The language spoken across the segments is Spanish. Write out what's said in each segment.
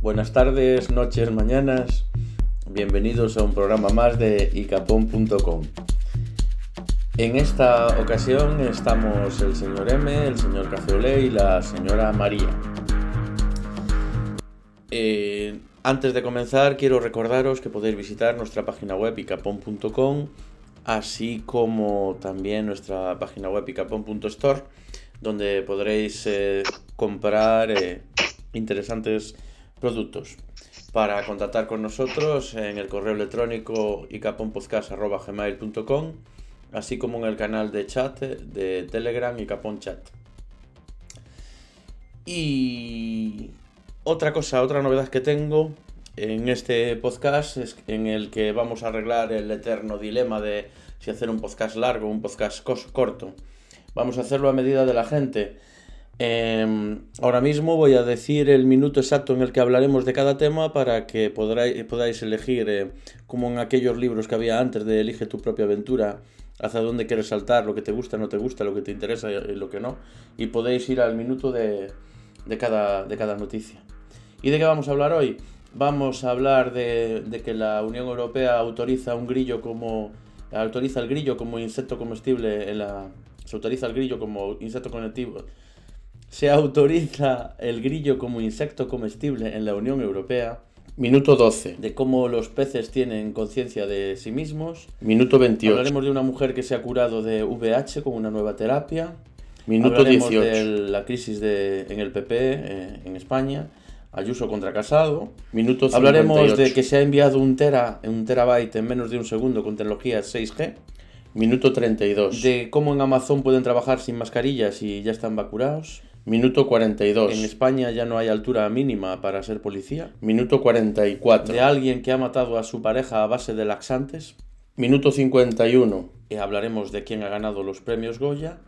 Buenas tardes, noches, mañanas. Bienvenidos a un programa más de icapón.com. En esta ocasión estamos el señor M, el señor Café y la señora María. Eh, antes de comenzar, quiero recordaros que podéis visitar nuestra página web icapón.com, así como también nuestra página web icapón.store, donde podréis eh, comprar eh, interesantes productos. Para contactar con nosotros en el correo electrónico icaponpodcast.gmail.com así como en el canal de chat de Telegram y Capón Chat. Y otra cosa, otra novedad que tengo en este podcast es en el que vamos a arreglar el eterno dilema de si hacer un podcast largo o un podcast corto. Vamos a hacerlo a medida de la gente. Em, ahora mismo voy a decir el minuto exacto en el que hablaremos de cada tema para que podáis elegir, eh, como en aquellos libros que había antes de Elige tu propia aventura, hacia dónde quieres saltar, lo que te gusta, no te gusta, lo que te interesa y lo que no. Y podéis ir al minuto de, cada, de cada noticia. ¿Y de qué vamos a hablar hoy? Vamos a hablar de, que la Unión Europea autoriza un grillo como autoriza el grillo como insecto comestible en la se autoriza el grillo como insecto comestible se autoriza el grillo como insecto comestible en la Unión Europea Minuto 12. De cómo los peces tienen conciencia de sí mismos. Minuto 28. Hablaremos de una mujer que se ha curado de VH con una nueva terapia. Minuto Hablaremos 18. de la crisis de, en el PP eh, en España. Ayuso contra Casado. Minuto 58. Hablaremos de que se ha enviado un, tera, un terabyte en menos de un segundo con tecnología 6G. Minuto 32. De cómo en Amazon pueden trabajar sin mascarillas y ya están vacunados. Minuto 42. En España ya no hay altura mínima para ser policía. Minuto 44. De alguien que ha matado a su pareja a base de laxantes. Minuto 51. Y hablaremos de quién ha ganado los premios Goya.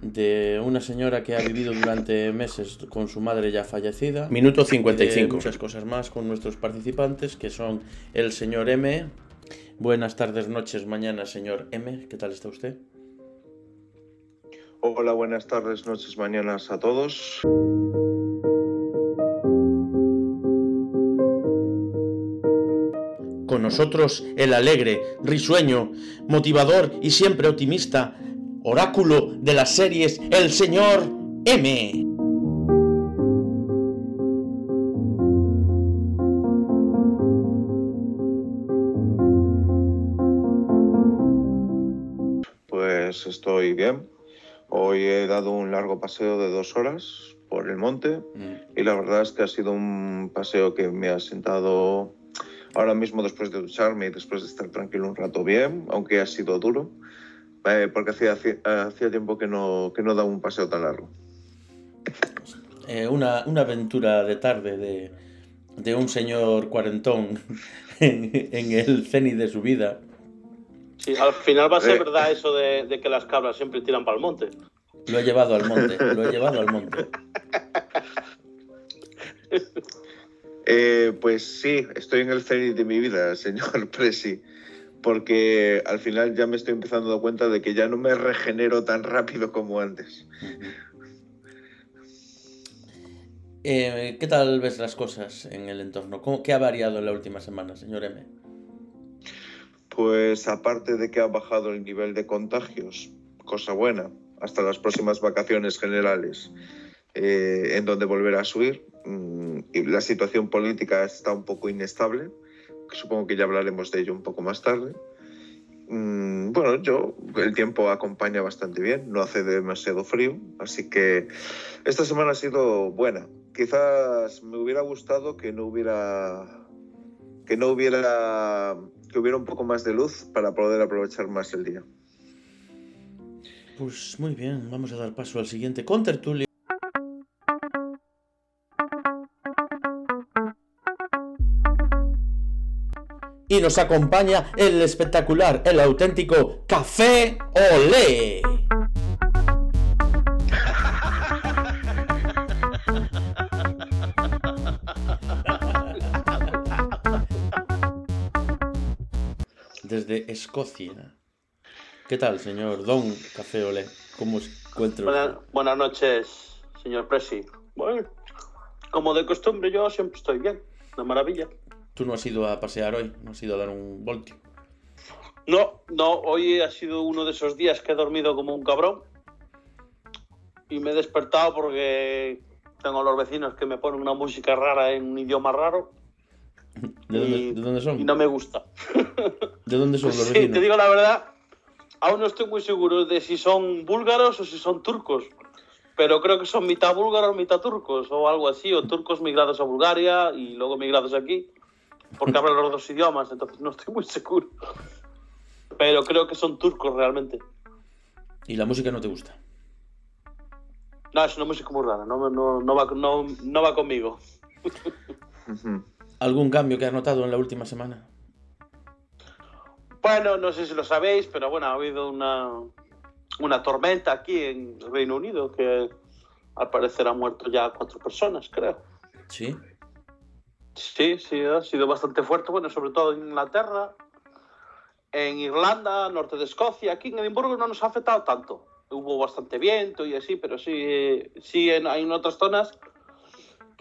De una señora que ha vivido durante meses con su madre ya fallecida. Minuto 55. muchas cosas más con nuestros participantes que son el señor M. Buenas tardes, noches, mañana, señor M. ¿Qué tal está usted? Hola, buenas tardes, noches, mañanas a todos. Con nosotros el alegre, risueño, motivador y siempre optimista, oráculo de las series, el señor M. Pues estoy bien, Hoy he dado un largo paseo de dos horas por el monte mm. y la verdad es que ha sido un paseo que me ha sentado ahora mismo después de ducharme y después de estar tranquilo un rato bien, aunque ha sido duro, eh, porque hacía, hacía tiempo que no, que no daba un paseo tan largo. Eh, una, una, aventura de tarde de, de un señor cuarentón en, en el cenit de su vida Sí, al final va a ser eh. verdad eso de, que las cabras siempre tiran para el monte. Lo he llevado al monte, lo he llevado al monte. Eh, pues sí, estoy en el cenit de mi vida, señor Presi, porque al final ya me estoy empezando a dar cuenta de que ya no me regenero tan rápido como antes. Eh, ¿Qué tal ves las cosas en el entorno? ¿Cómo, ¿Qué ha variado en la última semana, señor M? Pues aparte de que ha bajado el nivel de contagios, cosa buena, hasta las próximas vacaciones generales, eh, en donde volverá a subir, mm, y la situación política está un poco inestable, que supongo que ya hablaremos de ello un poco más tarde. Mm, bueno, yo, el tiempo acompaña bastante bien, no hace demasiado frío, así que esta semana ha sido buena. Quizás me hubiera gustado que no hubiera que no hubiera que hubiera un poco más de luz para poder aprovechar más el día. Pues muy bien, vamos a dar paso al siguiente contertulio. Y nos acompaña el espectacular, el auténtico Café Olé. Desde Escocia. ¿Qué tal, señor Don Café Olé? ¿Cómo se encuentra? Buenas, noches, señor Presi. Bueno, como de costumbre, yo siempre estoy bien. Una maravilla. Tú no has ido a pasear hoy, no has ido a dar un voltio. No, no, hoy ha sido uno de esos días que he dormido como un cabrón. Y me he despertado porque tengo los vecinos que me ponen una música rara en un idioma raro. ¿De dónde, y, de dónde son? y no me gusta. ¿De dónde son los Sí, vecinos? te digo la verdad, aún no estoy muy seguro de si son búlgaros o si son turcos. Pero creo que son mitad búlgaros, mitad turcos o algo así, o turcos migrados a Bulgaria y luego migrados aquí, porque hablan los dos idiomas, entonces no estoy muy seguro. Pero creo que son turcos realmente. ¿Y la música no te gusta? No, es una música muy rara, no, no, no, va, no, no va conmigo. ¿Algún cambio que has notado en la última semana? Bueno, no sé si lo sabéis, pero bueno, ha habido una, una tormenta aquí en el Reino Unido que al parecer ha muerto ya cuatro personas, creo. Sí. Sí, sí, ha sido bastante fuerte, bueno, sobre todo en Inglaterra, en Irlanda, norte de Escocia, aquí en Edimburgo no nos ha afectado tanto. Hubo bastante viento y así, pero sí, sí en otras zonas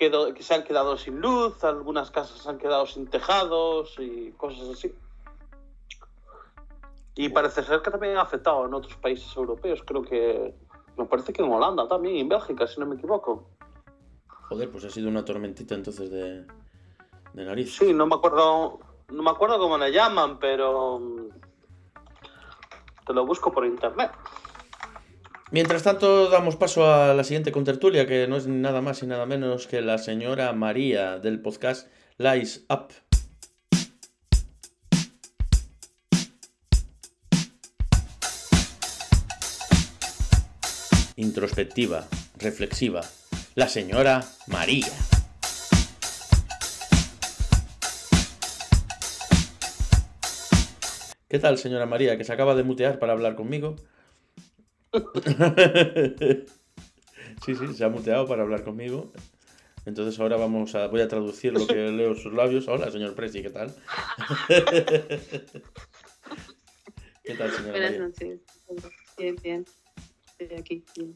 quedó- que se han quedado sin luz, algunas casas se han quedado sin tejados y cosas así. Y parece ser que también ha afectado en otros países europeos, creo que, me parece que en Holanda también, y en Bélgica, si no me equivoco. Joder, pues ha sido una tormentita entonces de, de nariz. Sí, no me acuerdo, no me acuerdo cómo le llaman, pero mm, te lo busco por internet. Mientras tanto, damos paso a la siguiente contertulia, que no es nada más y nada menos que la señora María del podcast Lies Up. Introspectiva, reflexiva, la señora María. ¿Qué tal, señora María, que se acaba de mutear para hablar conmigo? sí, sí, se ha muteado para hablar conmigo. Entonces ahora vamos a, voy a traducir lo que leo sus labios. Hola, señor Presi, ¿qué tal? ¿Qué tal, señora Buenas noches. Bien, bien. Estoy aquí. bien.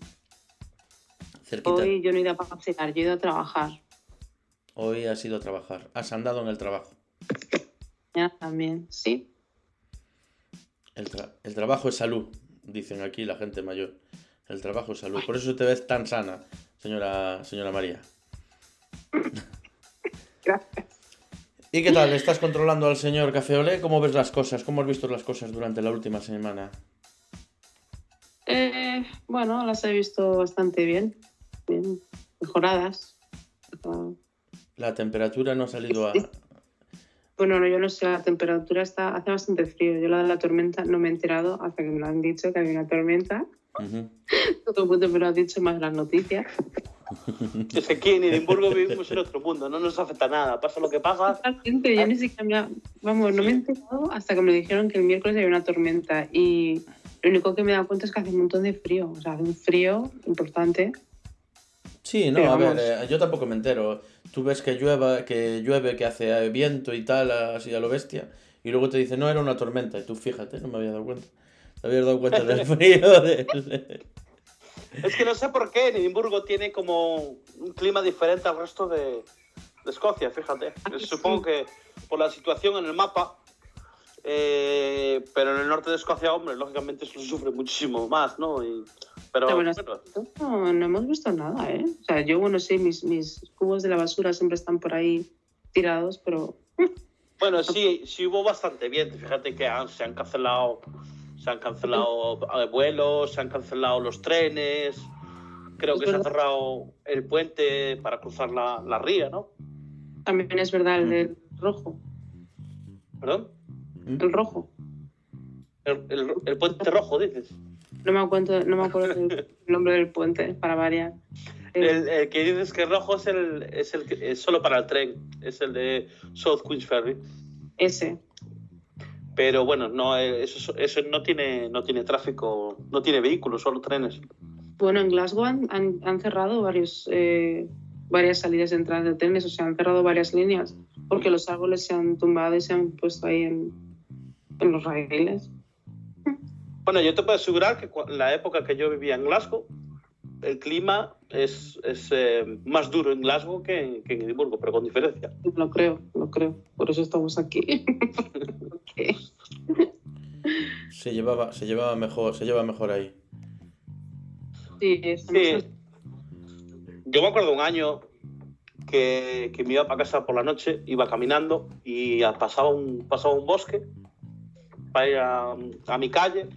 Cerquita. Hoy yo no he ido a pasear, yo he ido a trabajar. Hoy has ido a trabajar. Has andado en el trabajo. Mañana también. Sí. El, tra- el trabajo es salud, dicen aquí la gente mayor. El trabajo es salud. Por eso te ves tan sana, señora, señora María. Gracias. ¿Y qué tal? ¿Estás controlando al señor Café Olé? ¿Cómo ves las cosas? ¿Cómo has visto las cosas durante la última semana? Eh, bueno, las he visto bastante bien. Bien. Mejoradas. La temperatura no ha salido a... Bueno, no, yo no sé, la temperatura está, hace bastante frío. Yo la de la tormenta no me he enterado hasta que me lo han dicho que había una tormenta. Ujú. Todo el mundo me lo ha dicho más las noticias. Es que aquí en Edimburgo vivimos en otro mundo, no nos afecta nada, pasa lo que pasa. Totalmente, yo ni siquiera me ha- vamos, no me he enterado hasta que me dijeron que el miércoles había una tormenta y lo único que me he dado cuenta es que hace un montón de frío, o sea, hace un frío importante. Sí, no, Pero a ver, eh, yo tampoco me entero. Tú ves que llueva, que llueve, que hace eh, viento y tal, así a lo bestia, y luego te dice, no, era una tormenta, y tú fíjate, no me había dado cuenta. Te habías dado cuenta del frío del... Es que no sé por qué Edimburgo tiene como un clima diferente al resto de, de Escocia, fíjate. sí. Supongo que por la situación en el mapa, eh, pero en el norte de Escocia, hombre, lógicamente eso sufre muchísimo más, ¿no? Y- pero bueno, No, no hemos visto nada, ¿eh? O sea, yo, bueno, sí, mis, mis cubos de la basura siempre están por ahí tirados, pero Bueno, sí, sí hubo bastante viento. Fíjate que han- se han cancelado, se han cancelado eh, vuelos, se han cancelado los trenes. Creo Es que se ha cerrado el puente para cruzar la, la ría, ¿no? también es verdad el Mm. del rojo, ¿Perdón? El rojo. El, el- el puente rojo, dices. No me acuerdo, no me acuerdo del nombre del puente, para variar. El, el que dices que rojo es el, es el que es solo para el tren, es el de South Queens Ferry. ese. Pero bueno, no, eh, eso, eso no tiene, no tiene tráfico, no tiene vehículos, solo trenes. Bueno, en Glasgow han, han- han cerrado varios, eh, varias salidas de entradas de trenes, o sea, han cerrado varias líneas, porque los árboles se han tumbado y se han puesto ahí en, en los raíles. Bueno, yo te puedo asegurar que la época que yo vivía en Glasgow, el clima es, es eh, más duro en Glasgow que en, que en Edimburgo, pero con diferencia. Lo creo, lo creo. Por eso estamos aquí. Se llevaba, se llevaba mejor, se lleva mejor ahí. sí, Sí. Yo me acuerdo un año que, que me iba para casa por la noche, iba caminando y pasaba un, pasaba un bosque para ir a, a mi calle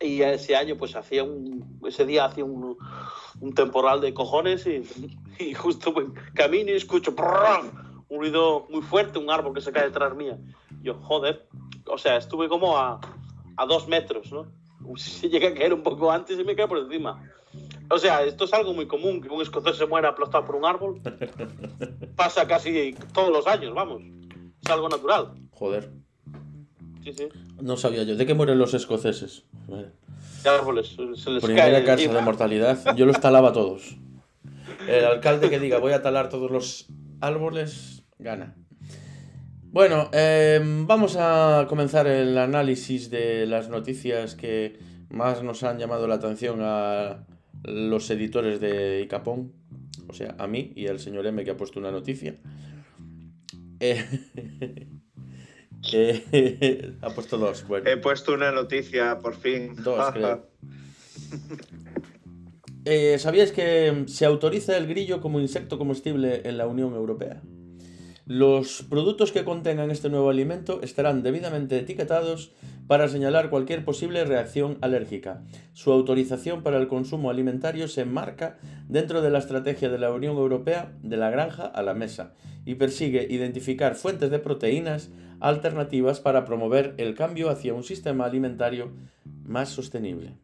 y ese año pues hacía un, ese día hacía un, un temporal de cojones y, y justo camino y escucho ¡prrrr! un ruido muy fuerte, un árbol que se cae detrás mía. Yo, joder, o sea, estuve como a, a dos metros, ¿no? Si llegué a caer un poco antes y me cae por encima. O sea, esto es algo muy común, que un escocés se muera aplastado por un árbol. Pasa casi todos los años, vamos. Es algo natural. Joder. Sí, sí. No sabía yo. ¿De qué mueren los escoceses? De árboles. Se les Primera cae de mortalidad. Yo los talaba a todos. El alcalde que diga voy a talar todos los árboles, gana. Bueno, em, vamos a comenzar el análisis de las noticias que más nos han llamado la atención a los editores de Icapón. O sea, a mí y al señor M que ha puesto una noticia. Eh, eh, ha puesto dos. Bueno. He puesto una noticia, por fin. Dos, creo. Eh, ¿Sabíais que se autoriza el grillo como insecto comestible en la Unión Europea? Los productos que contengan este nuevo alimento estarán debidamente etiquetados para señalar cualquier posible reacción alérgica. Su autorización para el consumo alimentario se enmarca dentro de la estrategia de la Unión Europea de la granja a la mesa y persigue identificar fuentes de proteínas alternativas para promover el cambio hacia un sistema alimentario más sostenible.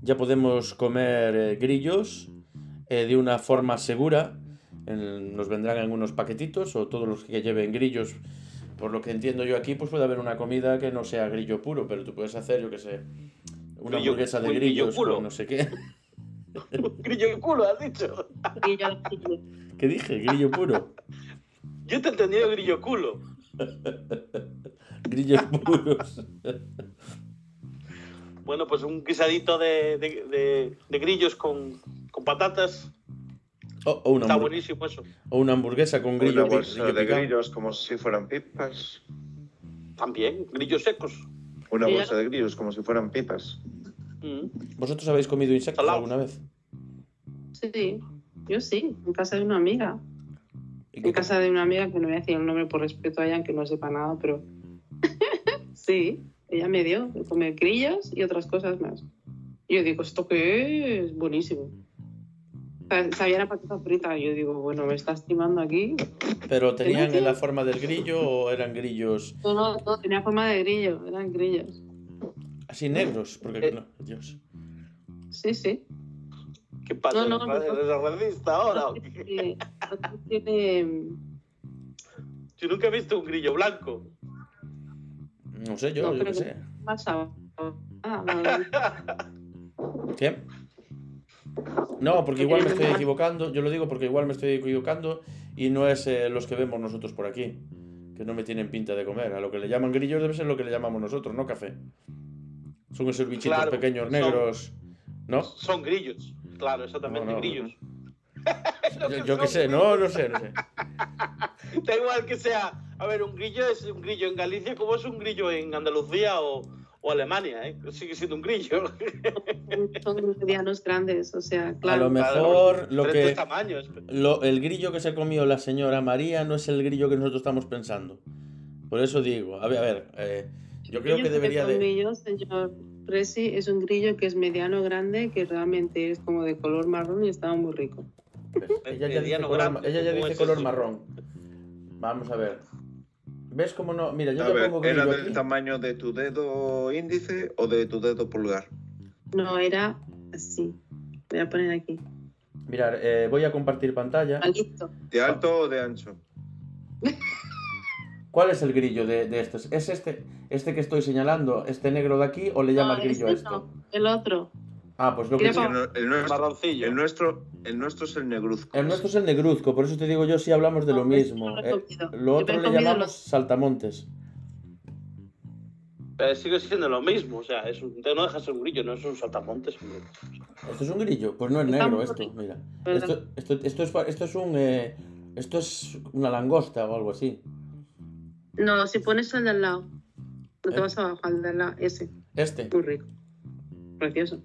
Ya podemos comer eh, grillos eh, de una forma segura. En- nos vendrán en unos paquetitos o todos los que lleven grillos. Por lo que entiendo yo aquí, pues puede haber una comida que no sea grillo puro, pero tú puedes hacer, yo qué sé, una Grillo- hamburguesa de grillo con no sé qué. Grillo culo, has dicho. ¿Qué dije? Grillo puro. Yo te he entendido grillo culo. Grillos puros. Bueno, pues un guisadito de, de- de- de grillos con, con patatas. O, o una Está buenísimo eso. o una hamburguesa con grillo, Una bolsa grillo de picado. grillos como si fueran pipas. También, grillos secos. Una Sí, bolsa de grillos como si fueran pipas. Mm. ¿Vosotros habéis comido insectos alguna vez? Sí, yo sí, en casa de una amiga. ¿Y En casa de una amiga que no voy a decir el nombre por respeto a ella, aunque no sepa nada, pero sí, ella me dio de comer grillos y otras cosas más. Y yo digo, ¿esto qué es? Buenísimo. Sa- Sabía la patata frita. Yo digo, bueno, me estás timando aquí. ¿Pero tenían que- la forma del grillo o eran grillos No, no, no, tenía forma de grillo, eran grillos. así negros? Porque Eh. no, Dios. Sí, sí. ¿Qué pasa? No, no, ¿Eres no. racista ahora? o qué? Tiene... Yo nunca he visto un grillo blanco. No sé, yo, No, yo creo qué sé. más sabor. Ah, no, ¿Qué? No, porque igual me estoy equivocando. Yo lo digo porque igual me estoy equivocando y no es eh, los que vemos nosotros por aquí. Que no me tienen pinta de comer. A lo que le llaman grillos debe ser lo que le llamamos nosotros, no café. Son esos bichitos Claro, pequeños son- negros. ¿No? Son grillos. Claro, exactamente, No, no. grillos. Yo, yo qué sé, no, no sé, no sé. Da igual que sea. A ver, un grillo es un grillo en Galicia como es un grillo en Andalucía o, o Alemania, ¿eh? Sigue siendo un grillo. son medianos grandes, o sea, A lo claro. mejor lo que. tamaños. Lo, el grillo que se comió la señora María no es el grillo que nosotros estamos pensando. Por eso digo, a ver, a ver, eh, yo creo que debería de... señor Presi, es un grillo que es mediano grande, que realmente es como de color marrón y estaba muy rico. Ella ya dice color, marrón. Vamos a ver. ¿Ves cómo no? Mira, yo A te ver, pongo ¿era grillo del aquí. tamaño de tu dedo índice o de tu dedo pulgar? No, era así. Voy a poner aquí. Mirar, eh, voy a compartir pantalla. ¿De alto o de ancho? ¿Cuál es el grillo de, de estos? ¿Es este, este que estoy señalando, este negro de aquí, o le llama No, grillo a este esto? no, el otro. Ah, pues lo que sí- El, nu- el nuestro, el, nuestro, el nuestro es el negruzco. El nuestro es el negruzco, por eso te digo yo si hablamos de lo No, este mismo. no lo Eh, lo otro le llamamos los- saltamontes. Pero sigue siendo lo mismo, o sea, es un- no deja de ser un grillo, no es un saltamontes. ¿Esto es un grillo? Pues no es negro esto, mira. Esto, esto, esto es, esto es un... eh, esto es una langosta o algo así. No, si pones el de al lado, no te ¿Eh? vas abajo, al de al lado, ese. Este. Muy rico. Precioso.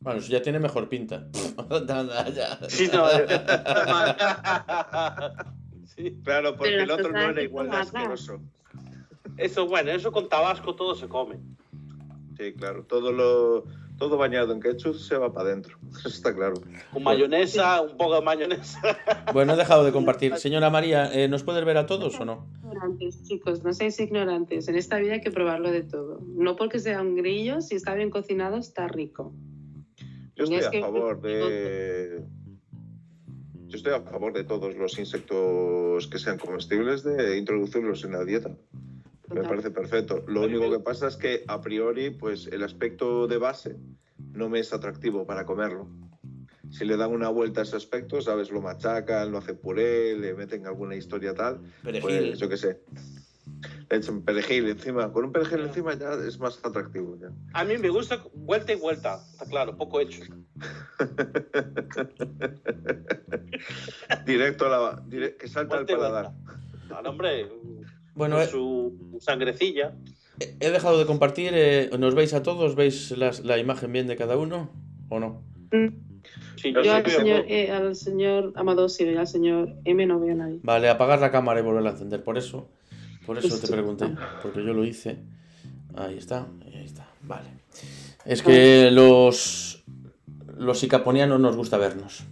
Bueno, eso ya tiene mejor pinta. Sí, no, sí. Claro, porque Pero el otro no era igual de asqueroso. Eso, bueno, eso con tabasco todo se come. Sí, claro. Todo lo todo bañado en ketchup se va para adentro. Eso está claro. Con mayonesa, un poco de mayonesa. Bueno, he dejado de compartir. Señora María, eh, ¿nos puedes ver a todos o no? Ignorantes, chicos, no seáis ignorantes. En esta vida hay que probarlo de todo. No porque sea un grillo, si está bien cocinado, está rico. Yo estoy Es a que- favor de. Yo estoy a favor de todos los insectos que sean comestibles de introducirlos en la dieta. Me parece perfecto. Lo único que pasa es que a priori, pues el aspecto de base no me es atractivo para comerlo. Si le dan una vuelta a ese aspecto, sabes, lo machacan, lo hacen puré, le meten alguna historia tal, pues yo qué sé. Le echan perejil encima. Con un perejil encima ya es más atractivo. Ya. A mí me gusta vuelta y vuelta, está claro, poco hecho. Directo a la. dire- que salta Vuelta y paladar. Al hombre, Bueno, con eh, su sangrecilla. he dejado de compartir. eh, ¿Nos veis a todos? ¿Veis las- la imagen bien de cada uno o no? Sí, Yo yo al veo- señor, eh, al señor Amado sí, y al señor M no veo a nadie. Vale, apagar la cámara y volverla a encender. Por eso, por eso te pregunté. Porque yo lo hice. Ahí está, ahí está. Vale. Es que los los sicaponianos nos gusta vernos.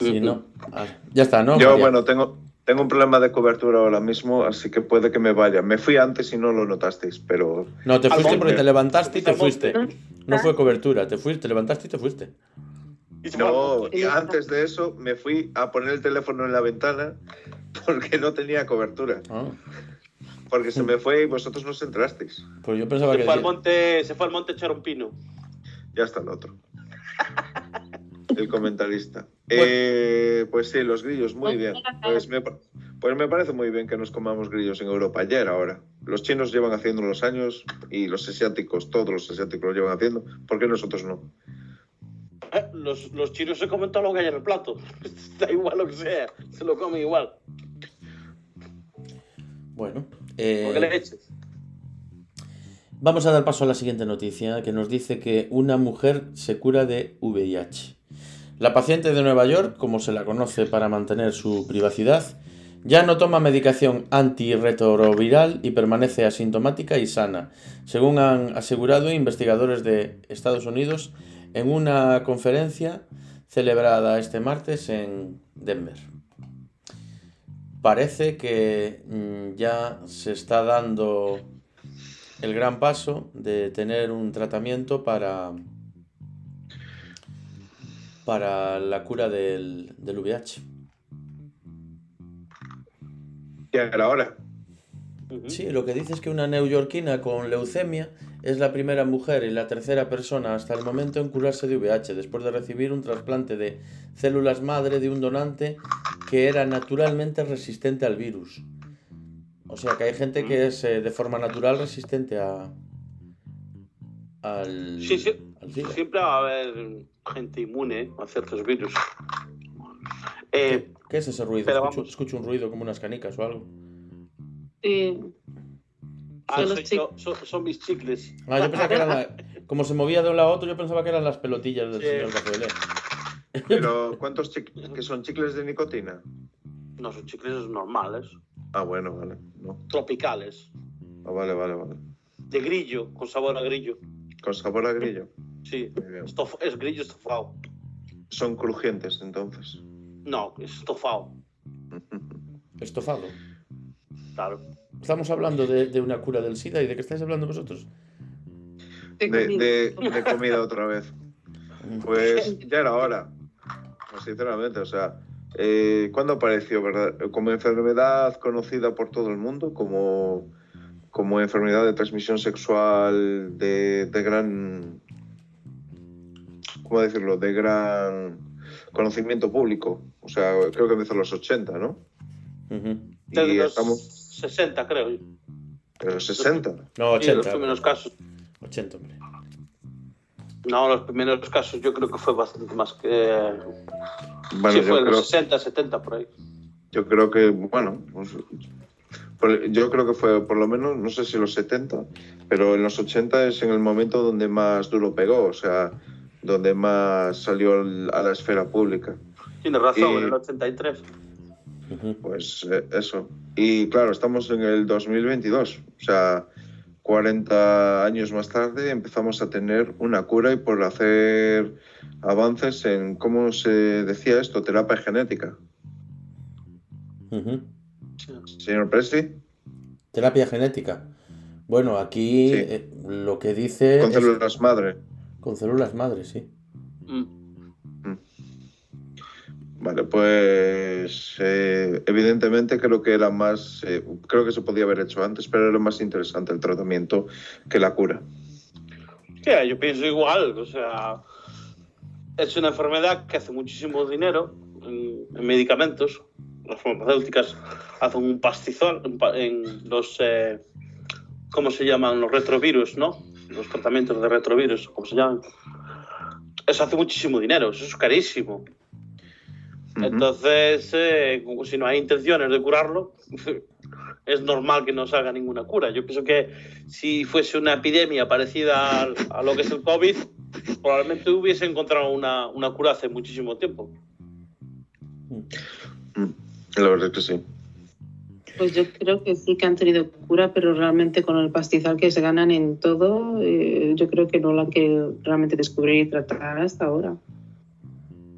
Si no, ah, ya está, ¿no? Yo, María? bueno, tengo, tengo un problema de cobertura ahora mismo, así que puede que me vaya. Me fui antes y no lo notasteis, pero No, te fuiste monte. porque te levantaste y te fuiste. No fue cobertura, te fuiste, te levantaste y te fuiste. No, y antes de eso me fui a poner el teléfono en la ventana porque no tenía cobertura. Ah, Porque se me fue y vosotros no os enterasteis. pues yo pensaba Se que. fue al monte, se fue al monte a echar un pino. Ya está el otro. El comentarista. Eh, pues sí, los grillos, muy bien. Pues me, pues me parece muy bien que nos comamos grillos en Europa. Ya era hora. Los chinos llevan haciendo los años y los asiáticos, todos los asiáticos lo llevan haciendo. ¿Por qué nosotros no? Eh, Los, los chinos se comen todo lo que hay en el plato. Da igual lo que sea, se lo comen igual. Bueno, ¿Por qué eh, le eches? vamos a dar paso a la siguiente noticia que nos dice que una mujer se cura de VIH. La paciente de Nueva York, como se la conoce para mantener su privacidad, ya no toma medicación antirretroviral y permanece asintomática y sana, según han asegurado investigadores de Estados Unidos en una conferencia celebrada este martes en Denver. Parece que mm, ya se está dando el gran paso de tener un tratamiento para, para la cura del, del VIH. Ya era hora. Ujú. Sí, lo que dice es que una neoyorquina con leucemia es la primera mujer y la tercera persona hasta el momento en curarse de VIH después de recibir un trasplante de células madre de un donante que era naturalmente resistente al virus. O sea que hay gente que es eh, de forma natural resistente a al, Sí, sí. al. Siempre va a haber gente inmune a ciertos virus. Eh, ¿Qué, qué es ese ruido? pero Escucho, vamos. escucho un ruido como unas canicas o algo. Sí, ah, Son los soy yo- son, son mis chicles. Ah, yo pensaba que eran la- como se movía de un lado a otro, yo pensaba que eran las pelotillas del Sí. señor Café Pero, ¿cuántos chicles que son chicles de nicotina? No son chicles normales, Ah, bueno, vale. No. tropicales, Ah, vale, vale, vale. de grillo, con sabor a grillo. Con sabor a grillo. Sí, estof- es grillo estofado. Son crujientes, entonces. No, es estofado, Estofado. claro. Estamos hablando de, de una cura del SIDA y de qué estáis hablando vosotros. de De, comida. de- de comida otra vez. Pues ya era hora. Sinceramente, o sea, eh, ¿cuándo apareció, verdad? Como enfermedad conocida por todo el mundo, como, como enfermedad de transmisión sexual de, de gran. ¿Cómo decirlo? De gran conocimiento público. O sea, creo que empezó en los 80, ¿no? Ujú. Y Desde los estamos. 60, creo. En los 60. No, Sí, los 80. primeros casos. 80, hombre. No, los primeros casos yo creo que fue bastante más que. Bueno, sí, yo fue en creo, los 60, 70 por ahí. yo creo que, bueno, pues, yo creo que fue por lo menos, no sé si los 70, pero en los 80 es en el momento donde más duro pegó, o sea, donde más salió al- a la esfera pública. Tienes razón, Y- en el 83. Ujú. Pues eh, eso. Y claro, estamos en el 2022, o sea, 40 años más tarde empezamos a tener una cura y por hacer avances en, ¿cómo se decía esto? Terapia genética. Señor Presti, Terapia genética. Bueno, aquí Sí. eh, lo que dice. con es- células madre. Con células madres, sí. Mm. Vale, pues eh, evidentemente creo que era más, eh, creo que se podía haber hecho antes, pero era más interesante el tratamiento que la cura. Sí, yo pienso igual, o sea, es una enfermedad que hace muchísimo dinero en, en medicamentos. Las farmacéuticas hacen un pastizal en, en los, eh, ¿cómo se llaman? Los retrovirus, ¿no? Los tratamientos de retrovirus, ¿cómo se llaman? Eso hace muchísimo dinero, eso es carísimo. Entonces, eh, como si no hay intenciones de curarlo, es normal que no salga ninguna cura. Yo pienso que si fuese una epidemia parecida al- a, lo que es el COVID, probablemente hubiese encontrado una, una cura hace muchísimo tiempo. Mm, La verdad es que sí. Pues yo creo que sí que han tenido cura, pero realmente con el pastizal que se ganan en todo, eh, yo creo que no lo han querido realmente descubrir y tratar hasta ahora.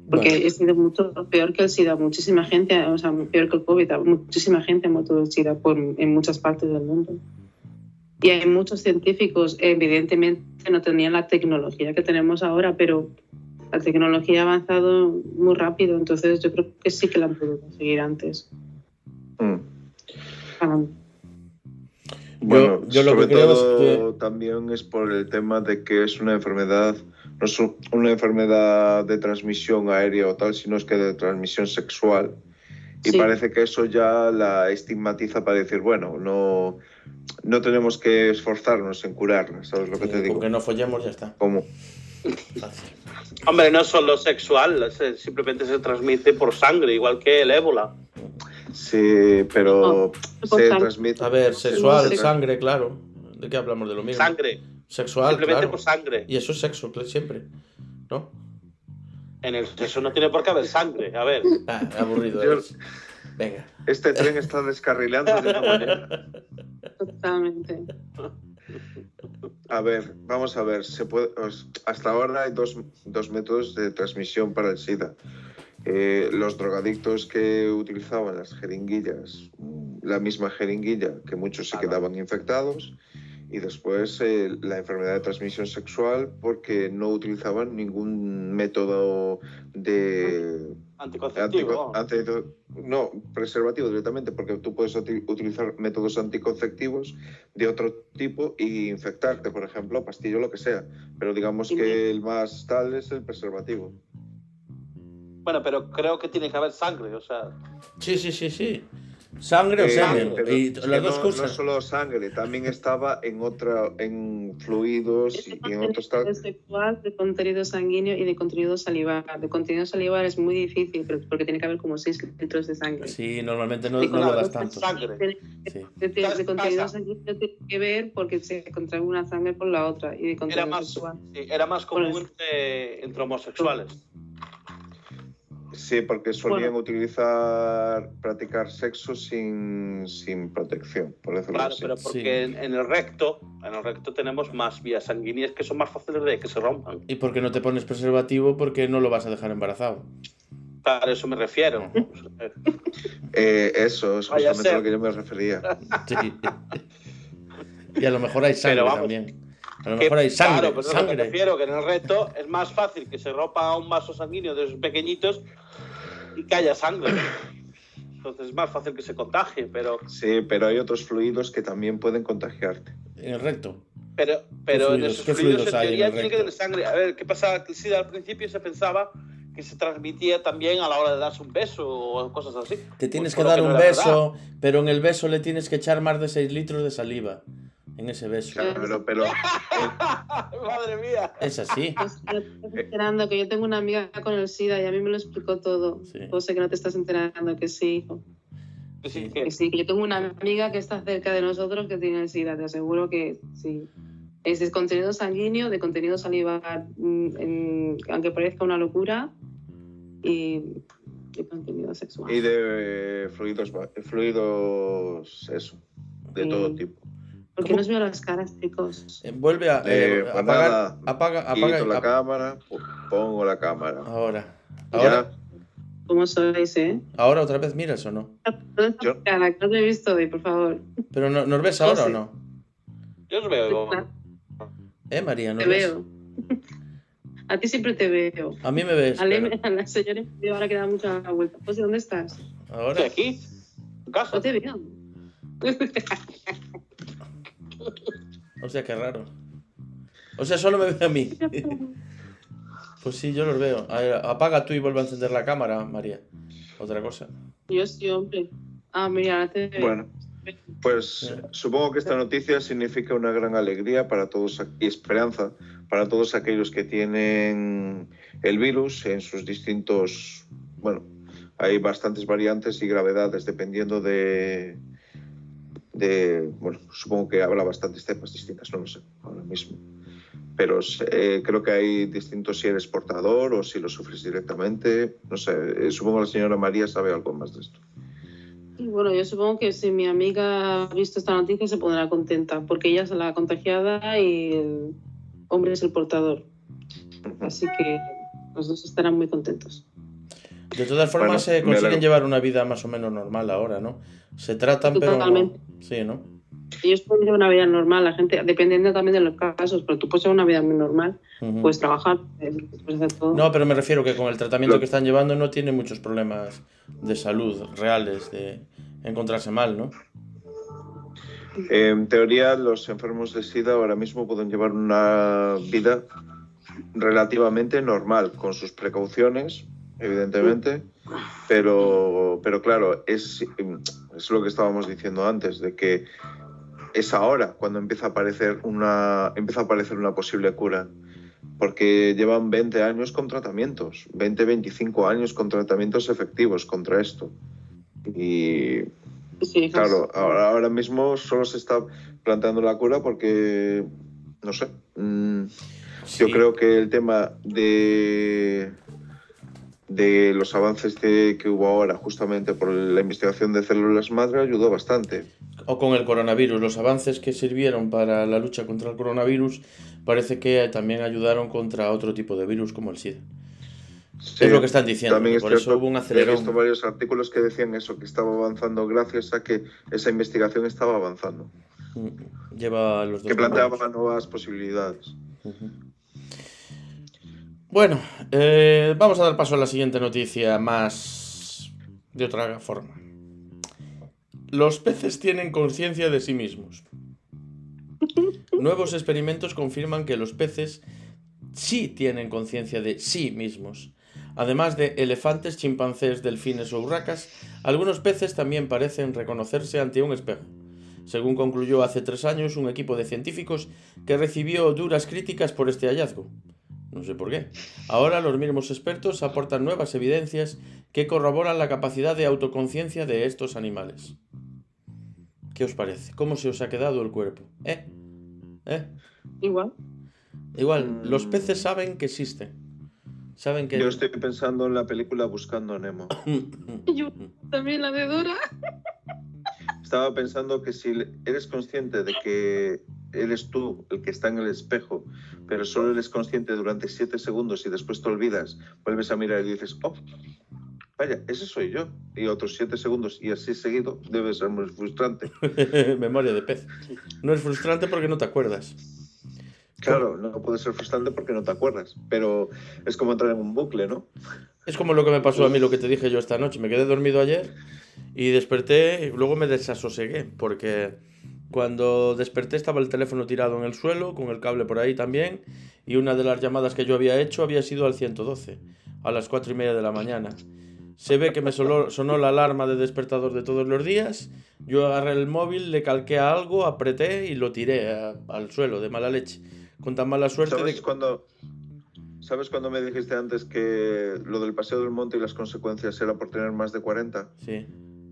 Porque Bueno. ha sido mucho peor que el SIDA. Muchísima gente, o sea, peor que el COVID, muchísima gente ha muerto del SIDA por, en muchas partes del mundo. Y hay muchos científicos, evidentemente no tenían la tecnología que tenemos ahora, pero la tecnología ha avanzado muy rápido, entonces yo creo que sí que la han podido conseguir antes. Mm. Bueno, yo lo sobre que creo es todo también es por el tema de que es una enfermedad, no es un- una enfermedad de transmisión aérea o tal, sino es que de transmisión sexual. Y Sí. parece que eso ya la estigmatiza para decir, bueno, no, no tenemos que esforzarnos en curarla, ¿sabes lo que te Eh, digo? con que no follemos, ya está. Fácil. Hombre, no es solo sexual, se- simplemente se transmite por sangre, igual que el ébola. Sí, pero No, se transmite. A ver, sexual, Sí. sangre, claro. ¿De qué hablamos? De lo mismo. Sangre, Sexual, simplemente claro. por sangre. Y eso es sexo, siempre. ¿No? En el sexo no tiene por qué haber sangre. A ver, Ah, aburrido Yo- es. Venga. Este tren está descarrilando de una manera. Totalmente. A ver, vamos a ver. Se puede, os- hasta ahora hay dos, dos métodos de transmisión para el SIDA. Eh, los drogadictos que utilizaban las jeringuillas, la misma jeringuilla, que muchos se Claro. quedaban infectados, y después eh, la enfermedad de transmisión sexual porque no utilizaban ningún método de anticonceptivo. Antico- anti- no, preservativo directamente, porque tú puedes uti- utilizar métodos anticonceptivos de otro tipo y infectarte, por ejemplo, pastillo, lo que sea. Pero digamos que el más tal es el preservativo. Bueno, pero creo que tiene que haber sangre, o sea, Sí, sí, sí, sí. Sangre o Eh, semen. Y las dos no, cosas. No solo sangre, también estaba en otra, en fluidos y, y en otros sexual, de contenido sanguíneo y de contenido salivar. De contenido salivar es muy difícil pero- porque tiene que haber como 6 litros de sangre. Sí, normalmente no, no lo das tanto. sangre. De, Sí. de- de- de contenido sanguíneo tiene que ver porque se contrae una sangre por la otra. Y de era contenido más, sexual. sí, era más común entre, entre homosexuales. Sí, porque solían utilizar, practicar sexo sin, sin protección, por decirlo Claro, así. pero Sí. porque en, en el recto, en el recto tenemos más vías sanguíneas que son más fáciles de que se rompan. ¿Y por qué no te pones preservativo? Porque no lo vas a dejar embarazado. A eso me refiero. Eh, eso es justamente a lo que yo me refería. Sí. y a lo mejor hay sangre Pero vamos, también. A lo Que- mejor hay sangre. Claro, pero que me sangre. refiero, que en el recto es más fácil que se rompa un vaso sanguíneo de esos pequeñitos y que haya sangre. Entonces es más fácil que se contagie, pero, Sí, pero hay otros fluidos que también pueden contagiarte. En el recto. pero, pero en fluidos? esos ¿Qué fluidos fluidos en hay en teoría tiene que tener sangre. A ver, ¿qué pasa? Que el SIDA al principio se pensaba que se transmitía también a la hora de darse un beso o cosas así. Te tienes Pues que dar un no era beso, pero en el beso le tienes que echar más de 6 litros de saliva. En ese beso. Claro, pero Madre mía. Es así. Estás enterando que yo tengo una amiga con el SIDA y a mí me lo explicó todo. Sí. José, que no te estás enterando, que sí, hijo. Sí, Sí. que- sí, que yo tengo una amiga que está cerca de nosotros que tiene el SIDA, te aseguro que sí. Es de contenido sanguíneo, de contenido salivar, mm, en- aunque parezca una locura, y de contenido sexual. y de fluidos, va- fluidos, eso, de Sí. todo tipo. ¿Por qué ¿Cómo? no os veo las caras, chicos? Eh, Vuelve a Eh, eh, pues apagar. nada, apaga, apaga. Quito la ap- cámara, pongo la cámara. ahora. Ya, Ahora, ¿Cómo sois, eh? ahora otra vez miras o no. ¿Dónde está Yo- tu cara? Que no te he visto hoy, por favor. Pero no, ¿nos ves ahora o José. no? Yo os veo. ¿Eh, María? ¿Nos Te ves? veo. A ti siempre te veo. A mí me ves. A, pero- a la señora ahora que da mucha vuelta. José, ¿dónde estás? Ahora. Estoy aquí, en casa. No te veo. O sea, qué raro. O sea, solo me ve a mí. Pues sí, yo los veo. A ver, apaga tú y vuelve a encender la cámara, María. Otra cosa. Yo sí, hombre. Ah, mira, te. Bueno, pues supongo que esta noticia significa una gran alegría para todos y esperanza para todos aquellos que tienen el virus en sus distintos, bueno, hay bastantes variantes y gravedades dependiendo de, de bueno, supongo que habrá bastantes cepas distintas, no lo sé ahora mismo. Pero eh, creo que hay distintos si eres portador o si lo sufres directamente. No sé, eh, supongo que la señora María sabe algo más de esto. Y bueno, yo supongo que si mi amiga ha visto esta noticia se pondrá contenta, porque ella es la contagiada y el hombre es el portador. Así que los dos estarán muy contentos. De todas formas, Bueno, se consiguen llevar una vida más o menos normal ahora, ¿no? Se tratan, pero. no- Totalmente. Sí, ¿no? Ellos pueden llevar una vida normal, la gente, dependiendo también de los casos, pero tú puedes llevar una vida muy normal, puedes trabajar, puedes hacer todo. No, pero me refiero que con el tratamiento Lo- que están llevando no tiene muchos problemas de salud reales, de encontrarse mal, ¿no? En teoría, los enfermos de SIDA ahora mismo pueden llevar una vida relativamente normal, con sus precauciones, evidentemente, pero, pero claro, es, es lo que estábamos diciendo antes, de que es ahora cuando empieza a aparecer una, empieza a aparecer una posible cura, porque llevan 20 años con tratamientos, 20, 25 años con tratamientos efectivos contra esto. Y Sí. Claro, ahora, ahora mismo solo se está planteando la cura porque, no sé, mm, yo creo que el tema de, de los avances de- que hubo ahora justamente por la investigación de células madre ayudó bastante. O con el coronavirus, los avances que sirvieron para la lucha contra el coronavirus parece que también ayudaron contra otro tipo de virus como el SIDA. Sí, es lo que están diciendo, también es por eso cierto, hubo un He visto acelerón. varios artículos que decían eso, que estaba avanzando gracias a que esa investigación estaba avanzando, Mm, Lleva los dos. que planteaba nuevas posibilidades. Ujú. Bueno, eh, vamos a dar paso a la siguiente noticia más de otra forma. Los peces tienen conciencia de sí mismos. Nuevos experimentos confirman que los peces sí tienen conciencia de sí mismos. Además de elefantes, chimpancés, delfines o urracas, algunos peces también parecen reconocerse ante un espejo según concluyó hace tres años un equipo de científicos que recibió duras críticas por este hallazgo. No sé por qué. Ahora los mismos expertos aportan nuevas evidencias que corroboran la capacidad de autoconciencia de estos animales. ¿Qué os parece? ¿Cómo se os ha quedado el cuerpo? ¿Eh? ¿Eh? Igual. Igual, los peces saben que existen. Saben que... Yo estoy pensando en la película Buscando a Nemo. Yo también la de Dora. Estaba pensando que si eres consciente de que eres tú el que está en el espejo, pero solo eres consciente durante siete segundos y después te olvidas, vuelves a mirar y dices, oh, vaya, ese soy yo. Y otros siete segundos y así seguido debe ser muy frustrante. Memoria de pez. No es frustrante porque no te acuerdas. Claro, no puede ser frustrante porque no te acuerdas, pero es como entrar en un bucle, ¿no? Es como lo que me pasó a mí, lo que te dije yo esta noche. Me quedé dormido ayer y desperté, y luego me desasosegué, porque cuando desperté estaba el teléfono tirado en el suelo, con el cable por ahí también, y una de las llamadas que yo había hecho había sido al 112. a las cuatro y media de la mañana. Se ve que me sonó, sonó la alarma de despertador de todos los días. Yo agarré el móvil, le calqué a algo, apreté y lo tiré a- al suelo de mala leche. Con tan mala suerte de ¿Sabes que... cuando, ¿Sabes cuando me dijiste antes que lo del paseo del monte y las consecuencias era por tener más de 40? Sí.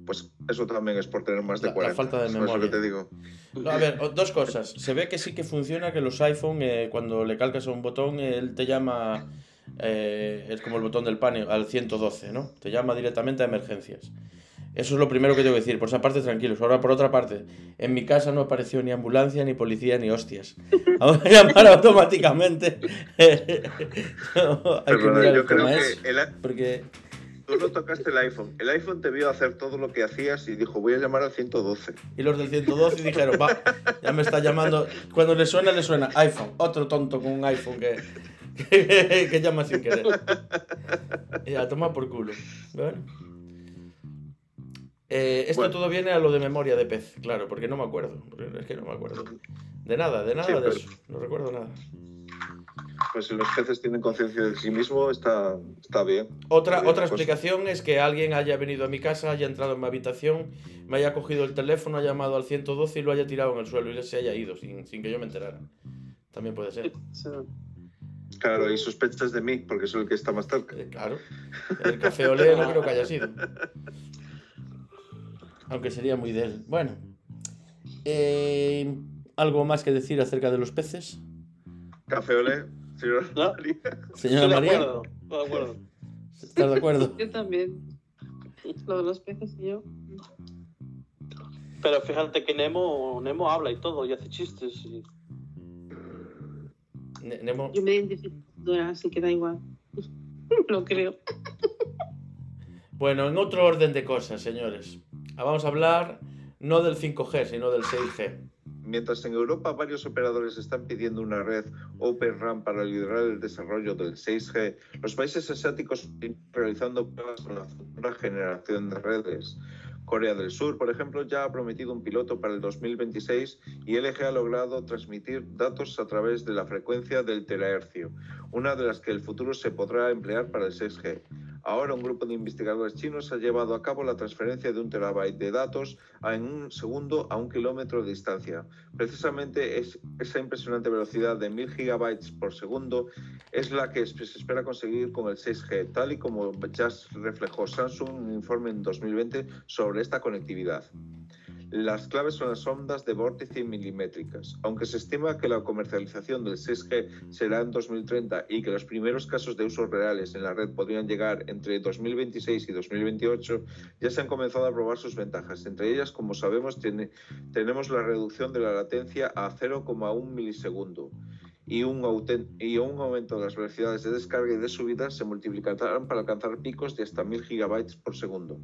Pues eso también es por tener más de La- la 40. falta de ¿Sabes lo memoria. que te digo? No, a ver, dos cosas. Se ve que sí que funciona que los iPhone, eh, cuando le calcas a un botón, él te llama, eh, es como el botón del pánico, al 112, ¿no? Te llama directamente a emergencias. Eso es lo primero que tengo que decir. Por esa parte, tranquilos. Ahora, por otra parte, en mi casa no apareció ni ambulancia, ni policía, ni hostias. Vamos a llamar automáticamente. No, hay que Perdona, mirar yo el creo que es, el, porque tú no tocaste el iPhone. El iPhone te vio hacer todo lo que hacías y dijo, voy a llamar al 112. Y los del 112 dijeron, va, ya me está llamando. Cuando le suena, le suena iPhone. Otro tonto con un iPhone que, que, llama sin querer. Y a tomar por culo. Bueno. Eh, esto Bueno. todo viene a lo de memoria de pez, claro, porque no me acuerdo. Es que no me acuerdo. De nada, de nada Sí, de pero- eso. No recuerdo nada. Pues si los peces tienen conciencia de sí mismo, está, está bien. Otra, Está bien otra cosa. explicación es que alguien haya venido a mi casa, haya entrado en mi habitación, me haya cogido el teléfono, haya llamado al 112 y lo haya tirado en el suelo y se haya ido sin, sin que yo me enterara. También puede ser. Sí. Claro, y sospechas de mí, porque soy el que está más cerca. Eh, claro. El café olé no creo que haya sido. Aunque sería muy de él. Bueno. Eh, ¿Algo más que decir acerca de los peces? Café Olé, señor ¿No? María. Señora Estoy de María, acuerdo, de acuerdo. ¿estás de acuerdo? Yo también. Lo de los peces y yo. Pero fíjate que Nemo, Nemo habla y todo, y hace chistes. Y... Ne- Nemo, Yo me identifico así que da igual. Lo creo. Bueno, en otro orden de cosas, señores. Ah, Vamos a hablar no del 5G, sino del 6G. Mientras en Europa varios operadores están pidiendo una red Open RAN para liderar el desarrollo del 6G, los países asiáticos están realizando pruebas con la futura generación de redes. Corea del Sur, por ejemplo, ya ha prometido un piloto para el 2026 y LG ha logrado transmitir datos a través de la frecuencia del terahercio, una de las que el futuro se podrá emplear para el 6G. Ahora un grupo de investigadores chinos ha llevado a cabo la transferencia de un terabyte de datos en un segundo a un kilómetro de distancia. Precisamente es, esa impresionante velocidad de 1000 gigabytes por segundo es la que se espera conseguir con el 6G, tal y como ya reflejó Samsung en un informe en 2020 sobre esta conectividad. Las claves son las ondas de vórtice milimétricas. Aunque se estima que la comercialización del 6G será en 2030 y que los primeros casos de usos reales en la red podrían llegar entre 2026 y 2028, ya se han comenzado a probar sus ventajas. Entre ellas, como sabemos, tenemos la reducción de la latencia a 0,1 milisegundo y un, auten- y un aumento de las velocidades de descarga y de subida se multiplicarán para alcanzar picos de hasta 1000 gigabytes por segundo.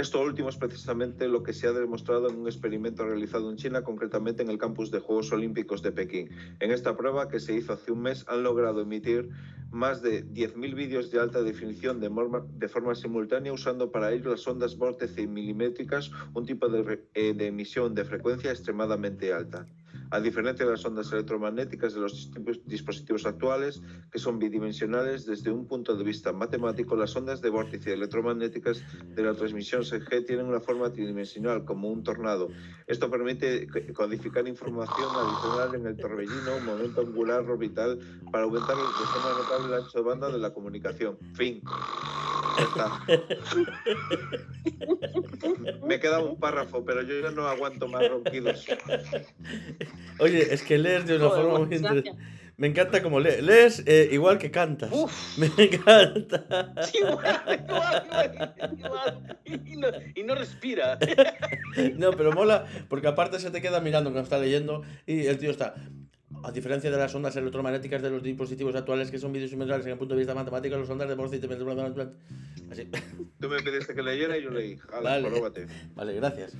Esto último es precisamente lo que se ha demostrado en un experimento realizado en China, concretamente en el campus de Juegos Olímpicos de Pekín. En esta prueba, que se hizo hace un mes, han logrado emitir más de 10.000 vídeos de alta definición de, forma simultánea, usando para ello las ondas vórtice milimétricas, un tipo eh, de emisión de frecuencia extremadamente alta. A diferencia de las ondas electromagnéticas de los dispositivos actuales, que son bidimensionales desde un punto de vista matemático, las ondas de vórtice electromagnéticas de la transmisión 6G tienen una forma tridimensional, como un tornado. Esto permite codificar información adicional en el torbellino, un momento angular orbital, para aumentar de forma notable el ancho de banda de la comunicación. Fin. Está. Me queda un párrafo, pero yo ya no aguanto más ronquidos. Oye, es que lees de una Joder, forma muy interesante. Me encanta como lees. Lees eh, igual que cantas. Uf, Me encanta. igual, igual, igual, igual. Y no, y no respira. No, pero mola porque aparte se te queda mirando cuando está leyendo y el tío está. A diferencia de las ondas electromagnéticas de los dispositivos actuales que son bidimensionales en el punto de vista matemático, las ondas de vórtice. Así. Tú me pediste que leyera y yo leí. Vale, Vale. probate. Vale, gracias.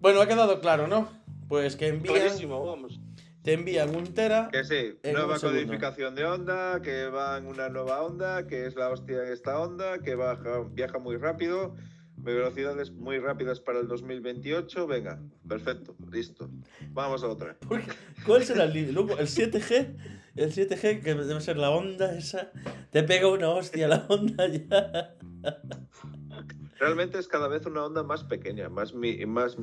Bueno, ha quedado claro, ¿no? Pues que envían, Clarísimo, vamos. te envían un tera. Que sí, nueva codificación de onda, que va en una nueva onda, que es la hostia en esta onda, que baja, viaja muy rápido. velocidades muy rápidas para el 2028. Venga, perfecto, listo. Vamos a otra. ¿Cuál será el límite? Luego, el 7G, el 7G, que debe ser la onda esa, te pega una hostia la onda ya. Realmente es cada vez una onda más pequeña, más, mi- más,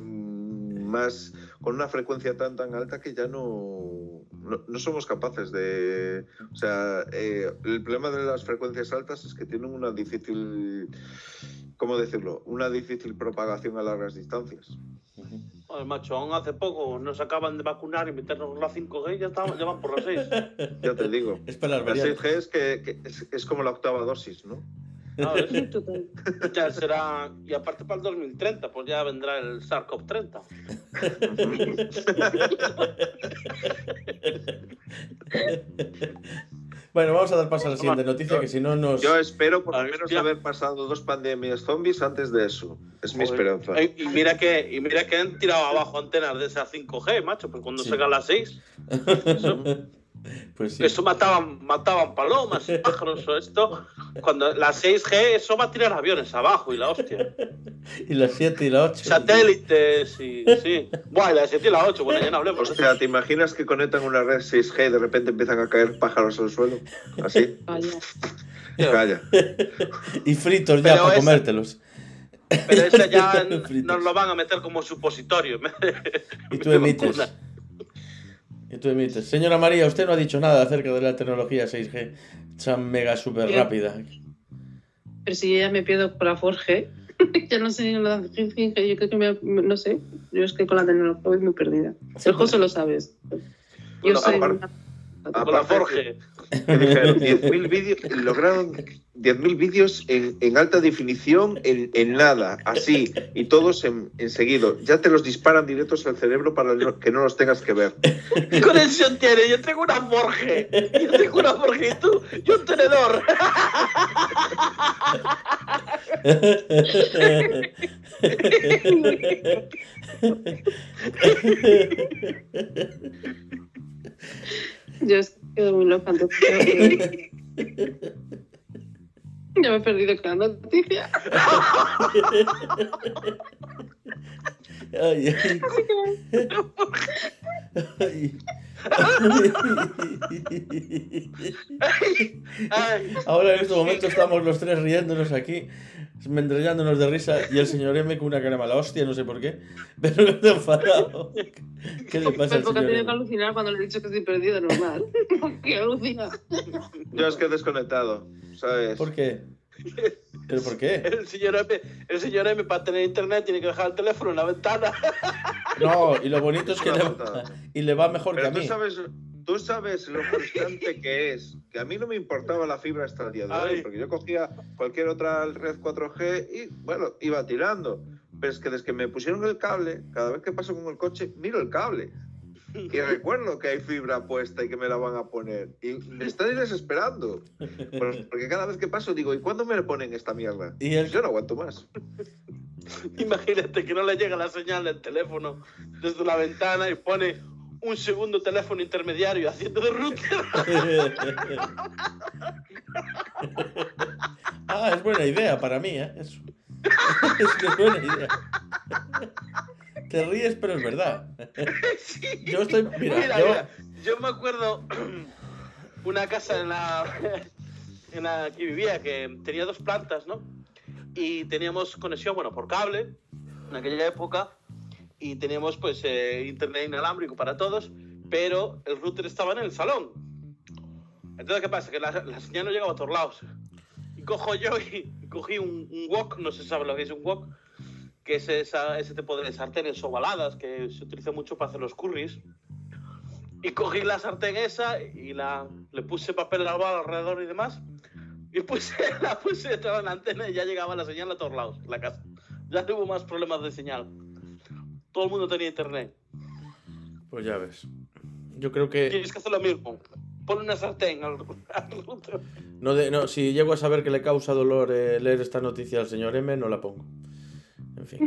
más con una frecuencia tan tan alta que ya no, no, no somos capaces de... O sea, eh, el problema de las frecuencias altas es que tienen una difícil... ¿Cómo decirlo? Una difícil propagación a largas distancias. Joder, macho, aún hace poco nos acaban de vacunar y meternos la 5G y ya, estamos, ya van por las 6. Ya te digo. Es para las La variables. 6G es, que, que es, es como la octava dosis, ¿no? Será. Y aparte para el 2030, pues ya vendrá el SARS-CoV-30. Bueno, vamos a dar paso a la siguiente noticia, que si no nos... Yo espero por lo Hostia. menos haber pasado dos pandemias zombies antes de eso. Es mi Joder. esperanza. Y mira que, y mira que han tirado abajo antenas de esa 5G, macho, pues cuando Sí. se las 6, eso, Pues sí. eso mataban, mataban palomas y pájaros o esto. Cuando la 6G, eso va a tirar aviones abajo y la hostia. Y la 7 y la 8. Satélites y. Sí. Buah, y la 7 y la 8, bueno, ya no hablemos. de Hostia, ¿te imaginas que conectan una red 6G y de repente empiezan a caer pájaros al suelo? Así. Vaya. Calla. Y fritos ya Pero para esa- comértelos. Pero ese ya nos lo van a meter como supositorio. Y tú emites. vacuna. Y tú emites. Señora María, usted no ha dicho nada acerca de la tecnología 6G. Tan mega super Bien. rápida. Pero si yo ya me pierdo por la 4G, ya no sé ni la 5G, yo creo que me, no sé, yo es que con la tecnología voy muy perdida. El José lo sabes. Yo Bueno, soy aparte- una- Con la Aparte, 4G. Que dijeron 10.000 vídeos, lograron 10.000 vídeos en, en alta definición en, en nada, así, y todos en, en seguido. Ya te los disparan directos al cerebro para que no los tengas que ver. ¿Qué conexión tiene? Yo tengo una 4G. Yo tengo una 4G y tú, y un tenedor. Yo es que quedo muy loca. Ya me he perdido con la noticia. Ay, ay. Ay. Ahora en este momento estamos los tres riéndonos aquí, mendrellándonos de risa, y el señor M con una cara mala hostia, no sé por qué, pero que está enfadado. ¿Qué le pasa al señor tenido que alucinar cuando le he dicho que estoy perdido, normal. Porque alucina. Yo es que he desconectado, ¿sabes? ¿Por qué? ¿Pero por qué? el señor M, el señor M para tener internet tiene que dejar el teléfono en la ventana. No, y lo bonito es que le y le va mejor que a tú mí. sabes, tú sabes lo frustrante que es. Que a mí no me importaba la fibra hasta el día de hoy, Ay. porque yo cogía cualquier otra red 4G y, bueno, iba tirando. Pero es que desde que me pusieron el cable, cada vez que paso con el coche, miro el cable. Y recuerdo que hay fibra puesta y que me la van a poner. Y me estoy desesperando. Por- Porque cada vez que paso digo, ¿y cuándo me le ponen esta mierda? Y el- Yo no aguanto más. Imagínate que no le llega la señal del teléfono desde la ventana y pone un segundo teléfono intermediario haciendo de router. ah, es buena idea para mí, ¿eh? Eso. es que es buena idea. Te ríes, pero es verdad. Yo estoy. Mira, Mira, yo. mira, yo me acuerdo una casa en la, en la que vivía que tenía dos plantas, ¿no? Y teníamos conexión, bueno, por cable en aquella época y teníamos pues eh, internet inalámbrico para todos, pero el router estaba en el salón. Entonces, ¿qué pasa? Que la, la señal no llegaba a todos lados. Y cojo yo y, y cogí un, un wok, no se sabe lo que es un wok, que es esa, ese tipo de sartenes ovaladas que se utiliza mucho para hacer los curries. Y cogí la sartén esa y la, le puse papel lavado alrededor y demás. Y puse, la puse detrás de la antena y ya llegaba la señal a todos lados, la casa. Ya no hubo más problemas de señal. Todo el mundo tenía internet. Pues ya ves. Yo creo que. Tienes que hacer lo mismo. Pon una sartén al, al router. No de, no, si llego a saber que le causa dolor eh, leer esta noticia al señor M, no la pongo. En fin.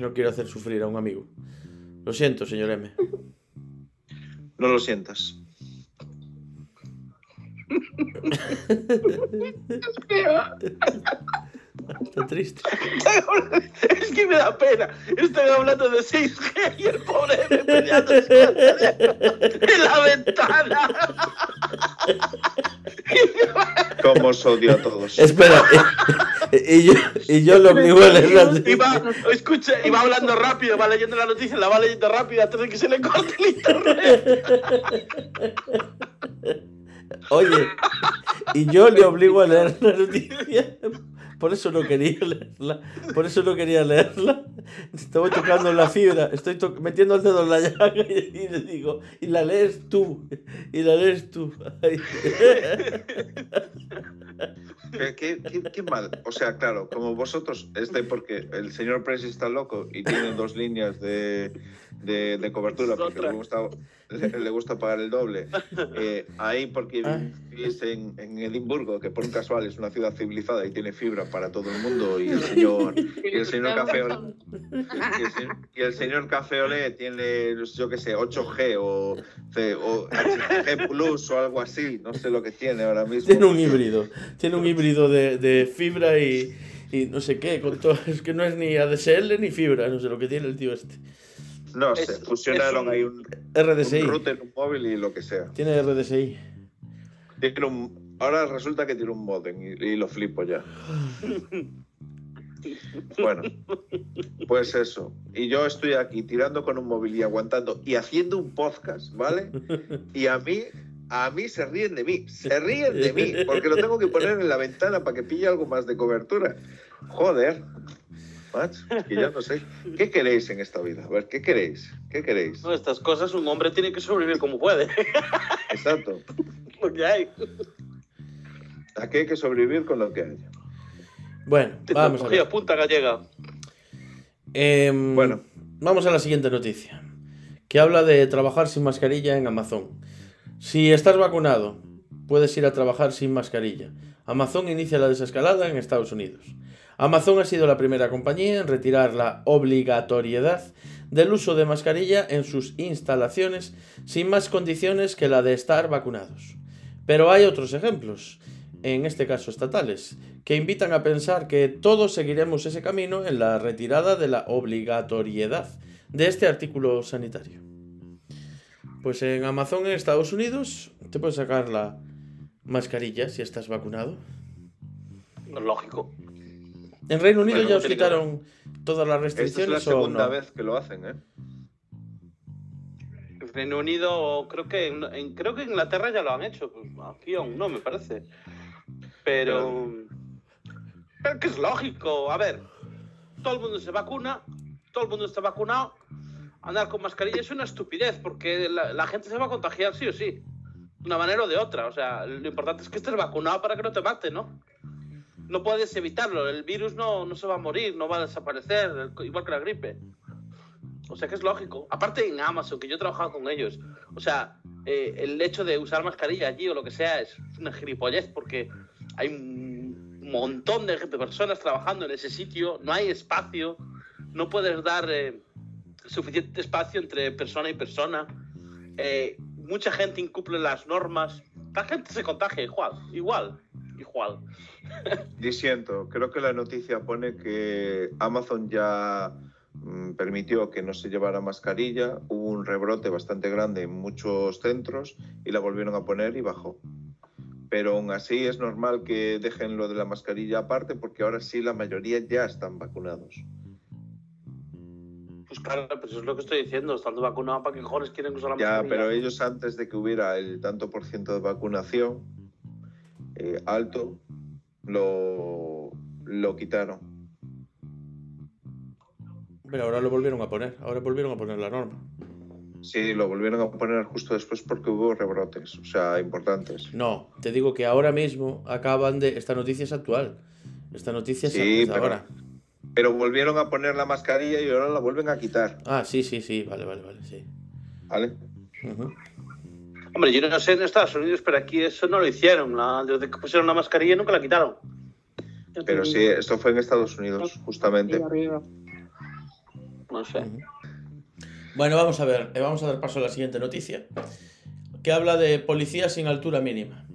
No quiero hacer sufrir a un amigo. Lo siento, señor M. No lo sientas. Está triste. Es que me da pena. Estoy hablando de 6G y el pobre me peleándose en la ventana. Cómo os odio a todos. Espera, y, y yo, y yo lo a leer la va, escucha, y va hablando rápido, va leyendo la noticia, la va leyendo rápido antes de que se le corte el internet. Oye, y yo le obligo a leer la noticia. Por eso no quería leerla. Por eso no quería leerla. Estoy tocando la fibra. Estoy to- metiendo el dedo en la llaga y, le digo, y la lees tú. Y la lees tú. ¿Qué, qué, qué- qué mal. O sea, claro, como vosotros, este porque el señor Presi está loco y tiene dos líneas de, de, de cobertura porque le gusta, le, le gusta pagar el doble. Eh, ahí porque Ah. vivís en, en Edimburgo, que por un casual es una ciudad civilizada y tiene fibra para todo el mundo y el señor, y el señor Café Olé, y el, se- y el señor Café Olé tiene, yo qué sé, 8G o, C- o G Plus o algo así, no sé lo que tiene ahora mismo. Tiene un híbrido. Tiene un híbrido de, de fibra y, y no sé qué. Con todo, es que no es ni ADSL ni fibra. No sé lo que tiene el tío este. No sé, Es- fusionaron ahí un, RDSI. un router, un móvil y lo que sea. Tiene RDSI. Tiene un- ahora resulta que tiene un modem y, y lo flipo ya. Bueno, pues eso. Y yo estoy aquí tirando con un móvil y aguantando y haciendo un podcast, ¿vale? Y a mí, a mí se ríen de mí, se ríen de mí, porque lo tengo que poner en la ventana para que pille algo más de cobertura. Joder. macho, que ya no sé. ¿Qué queréis en esta vida? A ver, ¿qué queréis? ¿Qué queréis? No, estas cosas un hombre tiene que sobrevivir como puede. Exacto. Lo que hay. Aquí hay que sobrevivir con lo que haya. Bueno, vamos a ver. Punta gallega. Em, Bueno. Vamos a la siguiente noticia, que habla de trabajar sin mascarilla en Amazon. Si estás vacunado, puedes ir a trabajar sin mascarilla. Amazon inicia la desescalada en Estados Unidos. Amazon ha sido la primera compañía en retirar la obligatoriedad del uso de mascarilla en sus instalaciones sin más condiciones que la de estar vacunados. Pero hay otros ejemplos, en este caso estatales, que invitan a pensar que todos seguiremos ese camino en la retirada de la obligatoriedad de este artículo sanitario. Pues en Amazon en Estados Unidos te puedes sacar la mascarilla si estás vacunado. Lógico. En Reino Unido Bueno, ya os que- quitaron todas las Esta es restricciones la o segunda no. vez que lo hacen, ¿eh? En Reino Unido, creo que en, en- creo que en Inglaterra ya lo han hecho. Pues aquí aún no, me parece. Pero. Pero que es lógico. A ver, todo el mundo se vacuna, todo el mundo está vacunado. Andar con mascarilla es una estupidez porque la, gente se va a contagiar sí o sí. De una manera o de otra. O sea, lo importante es que estés vacunado para que no te mate, ¿no? No puedes evitarlo. El virus no, no se va a morir, no va a desaparecer, igual que la gripe. O sea que es lógico. Aparte en Amazon, que yo he trabajado con ellos. O sea, eh, el hecho de usar mascarilla allí o lo que sea es una gilipollez porque hay un montón de personas trabajando en ese sitio, no hay espacio, no puedes dar eh, suficiente espacio entre persona y persona. Eh, mucha gente incumple las normas. La gente se contagia igual, igual, igual. Disiento, creo que la noticia pone que Amazon ya mm, permitió que no se llevara mascarilla, hubo un rebrote bastante grande en muchos centros y la volvieron a poner y bajó. Pero aún así es normal que dejen lo de la mascarilla aparte porque ahora sí la mayoría ya están vacunados. Pues claro, pues eso es lo que estoy diciendo. Estando vacunado, ¿para qué cojones quieren usar la Ya, mascarilla? pero ellos antes de que hubiera el tanto por ciento de vacunación eh, alto, lo, lo quitaron. Pero ahora lo volvieron a poner, ahora volvieron a poner la norma. Sí, lo volvieron a poner justo después porque hubo rebrotes, o sea, importantes. No, te digo que ahora mismo acaban de... Esta noticia es actual. Esta noticia se Sí, pero- ahora. Pero volvieron a poner la mascarilla y ahora la vuelven a quitar, Ah, sí, sí, sí, vale, vale, vale, sí. ¿vale? Hombre, yo no sé en Estados Unidos, pero aquí eso no lo hicieron. La- desde que pusieron la mascarilla nunca la quitaron. Pero digo. sí, esto fue en Estados Unidos, justamente. No sé. Bueno, vamos a ver, eh, vamos a dar paso a la siguiente noticia, que habla de policía sin altura mínima.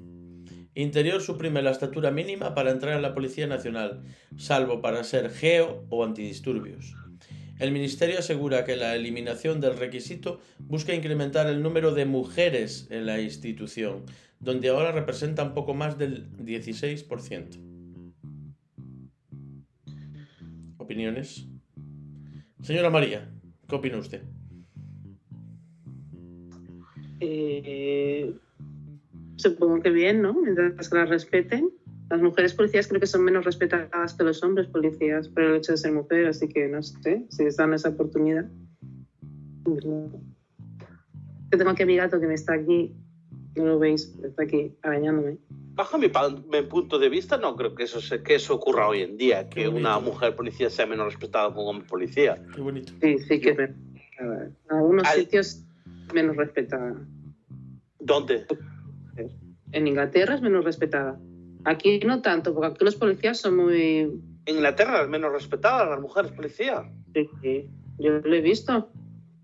Interior suprime la estatura mínima para entrar en la Policía Nacional, salvo para ser geo o antidisturbios. El Ministerio asegura que la eliminación del requisito busca incrementar el número de mujeres en la institución, donde ahora representan poco más del 16%. ¿Opiniones? Señora María, ¿qué opina usted? Eh, supongo que bien, ¿no? Mientras que las respeten. Las mujeres policías creo que son menos respetadas que los hombres policías por el hecho de ser mujer, así que no sé si les dan esa oportunidad. Yo tengo aquí a mi gato que me está aquí, no lo veis, está aquí arañándome. Bajo mi, mi punto de vista, no creo que eso, se- que eso ocurra hoy en día, que una mujer policía sea menos respetada que un hombre policía. Qué bonito. Sí, sí que. En algunos Al- sitios menos respetada. ¿Dónde? En Inglaterra es menos respetada. Aquí no tanto, porque aquí los policías son muy... En Inglaterra es menos respetada las mujeres policías. sí, sí, Yo lo he visto.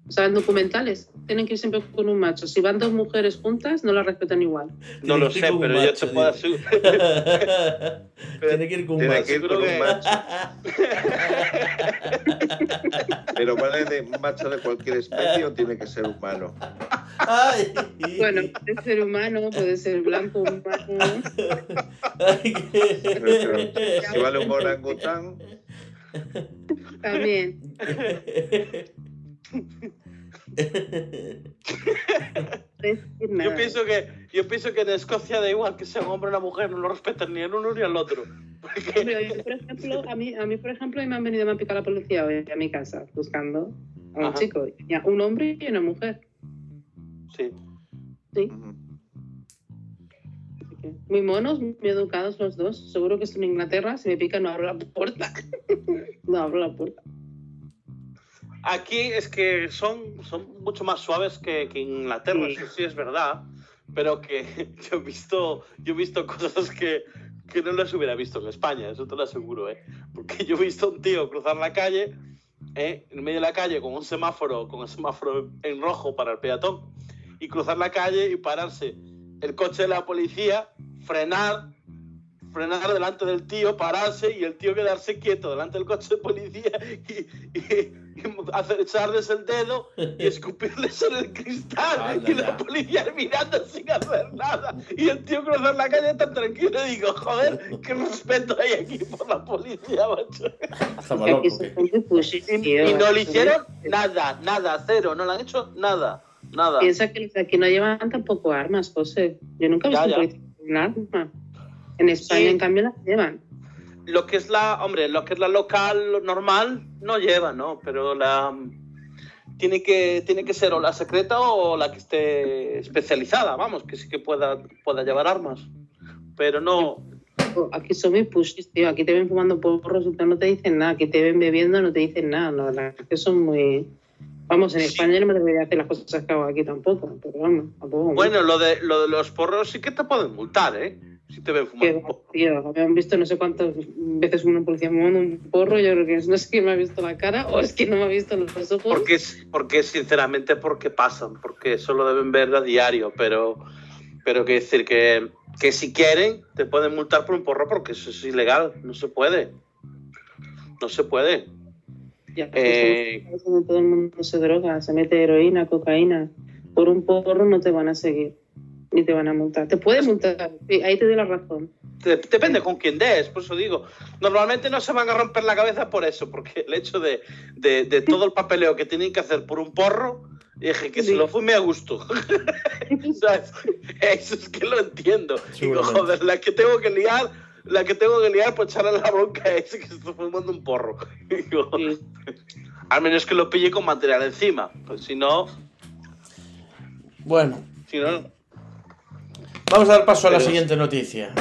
O sea, en documentales tienen que ir siempre con un macho. Si van dos mujeres juntas, no las respetan igual. No lo sé, pero yo macho, te puedo asegurar. Tiene que ir con un Tiene macho. que ir con un macho. Pero vale de macho de cualquier especie o tiene que ser humano. Ay. Bueno, puede ser humano, puede ser blanco, humano. Ay, qué- Si vale un orangután, También. Yo pienso, que, yo pienso que en Escocia da igual que sea un hombre o una mujer, no lo respetan ni el uno ni el otro. Porque Hombre, yo, por ejemplo, a mí, a mí, por ejemplo, me han venido a picar la policía hoy a mi casa buscando a un Ajá. chico. Un hombre y una mujer. sí. Sí. Muy monos, muy educados los dos. Seguro que estoy en Inglaterra. Si me pican, no abro la puerta. no abro la puerta. Aquí es que son, son mucho más suaves que, que en Inglaterra, Sí. eso sí es verdad, pero que yo he visto, yo he visto cosas que, que no las hubiera visto en España, eso te lo aseguro, ¿eh? Porque yo he visto a un tío cruzar la calle, ¿eh? en medio de la calle con un semáforo, con el semáforo en rojo para el peatón, y cruzar la calle y pararse el coche de la policía, frenar, frenar delante del tío, pararse y el tío quedarse quieto delante del coche de policía y, y- y hacer echarles el dedo y escupirles en el cristal y la policía mirando sin hacer nada y el tío cruzar la calle tan tranquilo y digo, joder, qué respeto hay aquí por la policía, macho. Y, no le hicieron nada, nada, cero, no le han hecho nada, nada. Piensa que aquí no llevan tampoco armas, José. Yo nunca he visto ya. un policía con un arma. En España, Sí. en cambio, las llevan. lo que es la, hombre, lo que es la local lo normal no lleva, ¿no? Pero la tiene que tiene que ser o la secreta o la que esté especializada, vamos, que sí que pueda pueda llevar armas. Pero no, Aquí son muy pushis, tío. Aquí te ven fumando porros y no te dicen nada. Aquí te ven bebiendo no te dicen nada. No, la que son muy... Vamos, en Sí. España no me debería hacer las cosas que hago aquí tampoco. Pero vamos, tampoco. bueno, lo de lo de los porros sí que te pueden multar, ¿eh? Si te Que, fumando. tío, me han visto no sé cuántas veces una policía fumando un porro. Yo creo que no sé quién me ha visto la cara o es que no me ha visto los ojos. Porque, porque sinceramente porque pasan, porque solo deben ver a diario, pero pero que decir que, que si quieren te pueden multar por un porro porque eso es ilegal, no se puede. No se puede. Ya, Eh, todo el mundo se droga, se mete heroína, cocaína. Por un porro no te van a seguir, ni te van a multar. Te pueden multar, sí, ahí te doy la razón. De- Depende con quién des, por eso digo. Normalmente no se van a romper la cabeza por eso, porque el hecho de, de- de todo el papeleo que tienen que hacer por un porro, dije que se Sí. lo fume a gusto. ¿Sabes? Eso es que lo entiendo. Digo, joder, la que tengo que liar, la que tengo que liar por echarle la bronca a ese que está fumando un porro. Digo, Sí. al menos que lo pille con material encima. Pues si no, Bueno, si no, vamos a dar paso a la siguiente noticia.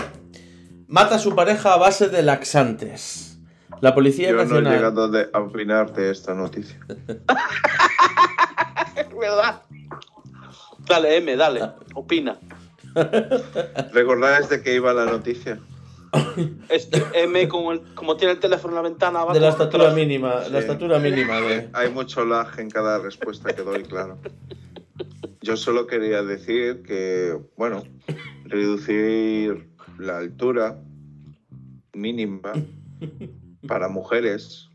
Mata a su pareja a base de laxantes. La Policía Yo no he Nacional. llegado de- a opinar de esta noticia. es verdad. Dale, M, dale, opina. ¿Recordáis de qué iba la noticia? Este M, como, el- como tiene el teléfono en la ventana, va De la estatura atrás. mínima. La Sí. estatura mínima de. Hay mucho lag en cada respuesta que doy, claro. Yo solo quería decir que, bueno, reducir la altura mínima para mujeres,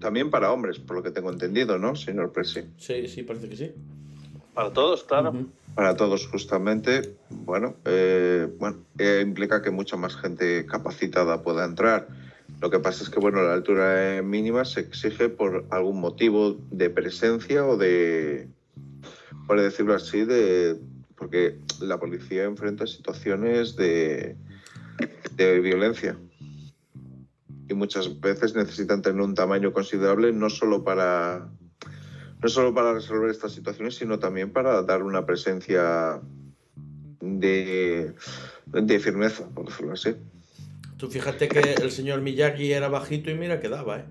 también para hombres, por lo que tengo entendido, ¿no, señor Presi? Sí, sí, parece que sí. Para todos, claro. Para todos, justamente, bueno, eh, bueno eh, implica que mucha más gente capacitada pueda entrar. Lo que pasa es que, bueno, la altura mínima se exige por algún motivo de presencia o de, por decirlo así, de porque la policía enfrenta situaciones de, de violencia. Y muchas veces necesitan tener un tamaño considerable no solo para no solo para resolver estas situaciones, sino también para dar una presencia de, de firmeza, por decirlo así. Tú fíjate que el señor Miyagi era bajito y mira que daba, ¿eh?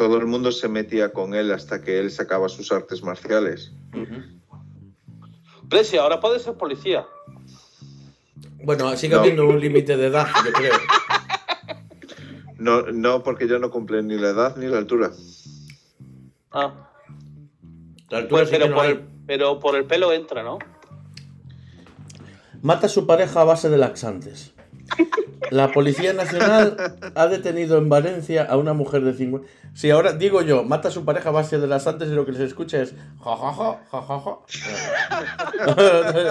Todo el mundo se metía con él hasta que él sacaba sus artes marciales. Presi, ahora puede ser policía. Bueno, sigue No. habiendo un límite de edad, yo creo. No, no porque ya no cumple ni la edad ni la altura. Ah, La altura pues, sí que pero, no por el, pero por el pelo entra, ¿no? Mata a su pareja a base de laxantes. La Policía Nacional ha detenido en Valencia a una mujer de 50... Si ahora digo yo, mata a su pareja a base de laxantes y lo que se escucha es ja ja ja, ja ja ja.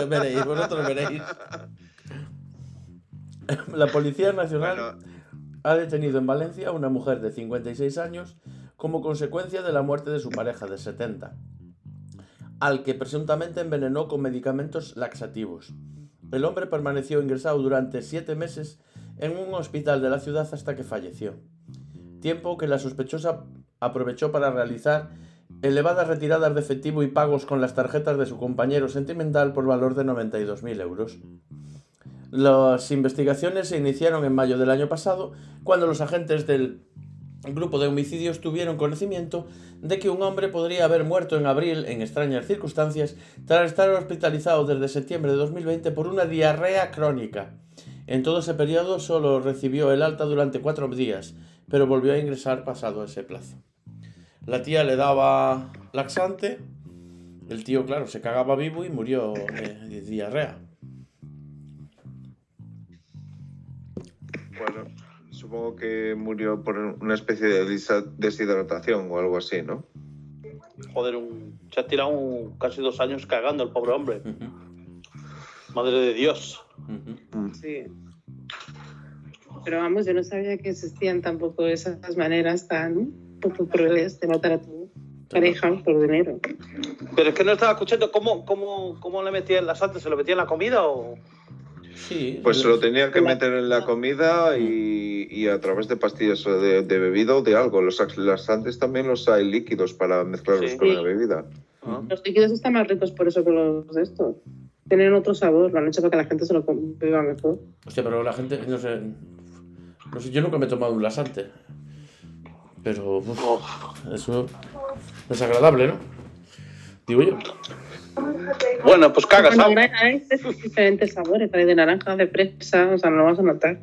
veréis, vosotros veréis. La Policía Nacional Bueno, ha detenido en Valencia a una mujer de 56 años como consecuencia de la muerte de su pareja de 70, al que presuntamente envenenó con medicamentos laxativos. El hombre permaneció ingresado durante siete meses en un hospital de la ciudad hasta que falleció, tiempo que la sospechosa aprovechó para realizar elevadas retiradas de efectivo y pagos con las tarjetas de su compañero sentimental por valor de 92.000 euros. Las investigaciones se iniciaron en mayo del año pasado, cuando los agentes del grupo de homicidios tuvieron conocimiento de que un hombre podría haber muerto en abril en extrañas circunstancias tras estar hospitalizado desde septiembre de 2020 por una diarrea crónica. En todo ese periodo solo recibió el alta durante cuatro días, pero volvió a ingresar pasado ese plazo. La tía le daba laxante, el tío, claro, se cagaba vivo y murió de, de diarrea. bueno, supongo que murió por una especie de deshidratación o algo así, ¿no? Joder, un, se ha tirado un- casi dos años cagando el pobre hombre. Madre de Dios. Sí. Pero vamos, yo no sabía que existían tampoco esas maneras tan poco crueles de matar a tu pareja por dinero. Pero es que no estaba escuchando cómo, cómo, cómo le metían las antes. ¿Se lo metía en la comida o...? Sí, Pues se lo tenían que meter en la comida y, y a través de pastillas o de, de bebida o de algo. Los laxantes también los hay líquidos para mezclarlos Sí. con la bebida. ¿no? Los líquidos están más ricos por eso que los de estos. Tienen otro sabor, lo han hecho para que la gente se lo beba mejor. Hostia, pero la gente, no sé, no sé, yo nunca me he tomado un laxante. Pero uf, eso es desagradable, ¿no? Digo yo. Bueno, pues cagas, Bueno, ¿sabes? hay diferentes sabores, hay de naranja, de fresa, o sea, no lo vas a notar.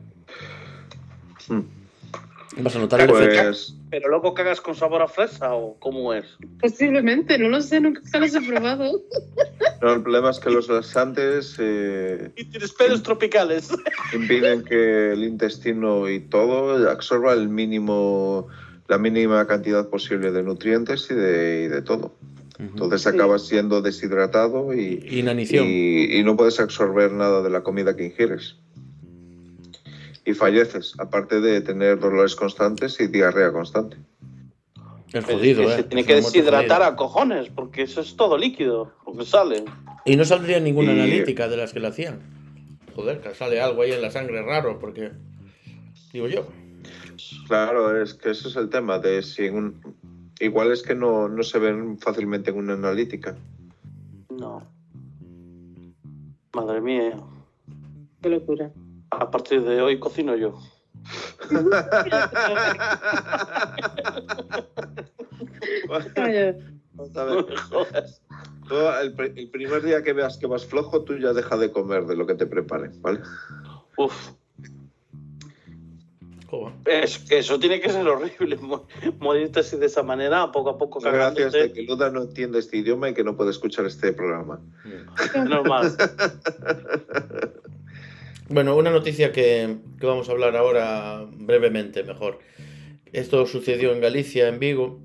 Vas a notar el efecto. Pues ¿Pero luego cagas con sabor a fresa o cómo es? Posiblemente, no lo sé, nunca los he probado. no, el problema es que los laxantes eh, Y tienes pelos tropicales. impiden que el intestino y todo absorba el mínimo, la mínima cantidad posible de nutrientes y de, y de todo. Entonces Sí. acabas siendo deshidratado y, Inanición. y, y no puedes absorber nada de la comida que ingieres. Y falleces, aparte de tener dolores constantes y diarrea constante. Jodido, es que ¿eh? Se tiene Es que deshidratar a cojones, porque eso es todo líquido, lo que sale. Y no saldría ninguna Y- analítica de las que le hacían. Joder, que sale algo ahí en la sangre raro, porque. Digo yo. Claro, es que ese es el tema de si en un... Igual es que no, no se ven fácilmente en una analítica. No. Madre mía. Qué locura. A partir de hoy cocino yo. Vaya, Vamos a ver. Tú, el, pri- el primer día que veas que vas flojo, tú ya deja de comer de lo que te preparen, ¿vale? Uf. Es que eso tiene que ser horrible, mo- morirte así de esa manera, poco a poco Gracias de que Luda no entiende este idioma y que no puede escuchar este programa. Normal. Bueno, una noticia que, que vamos a hablar ahora brevemente, mejor. Esto sucedió en Galicia, en Vigo,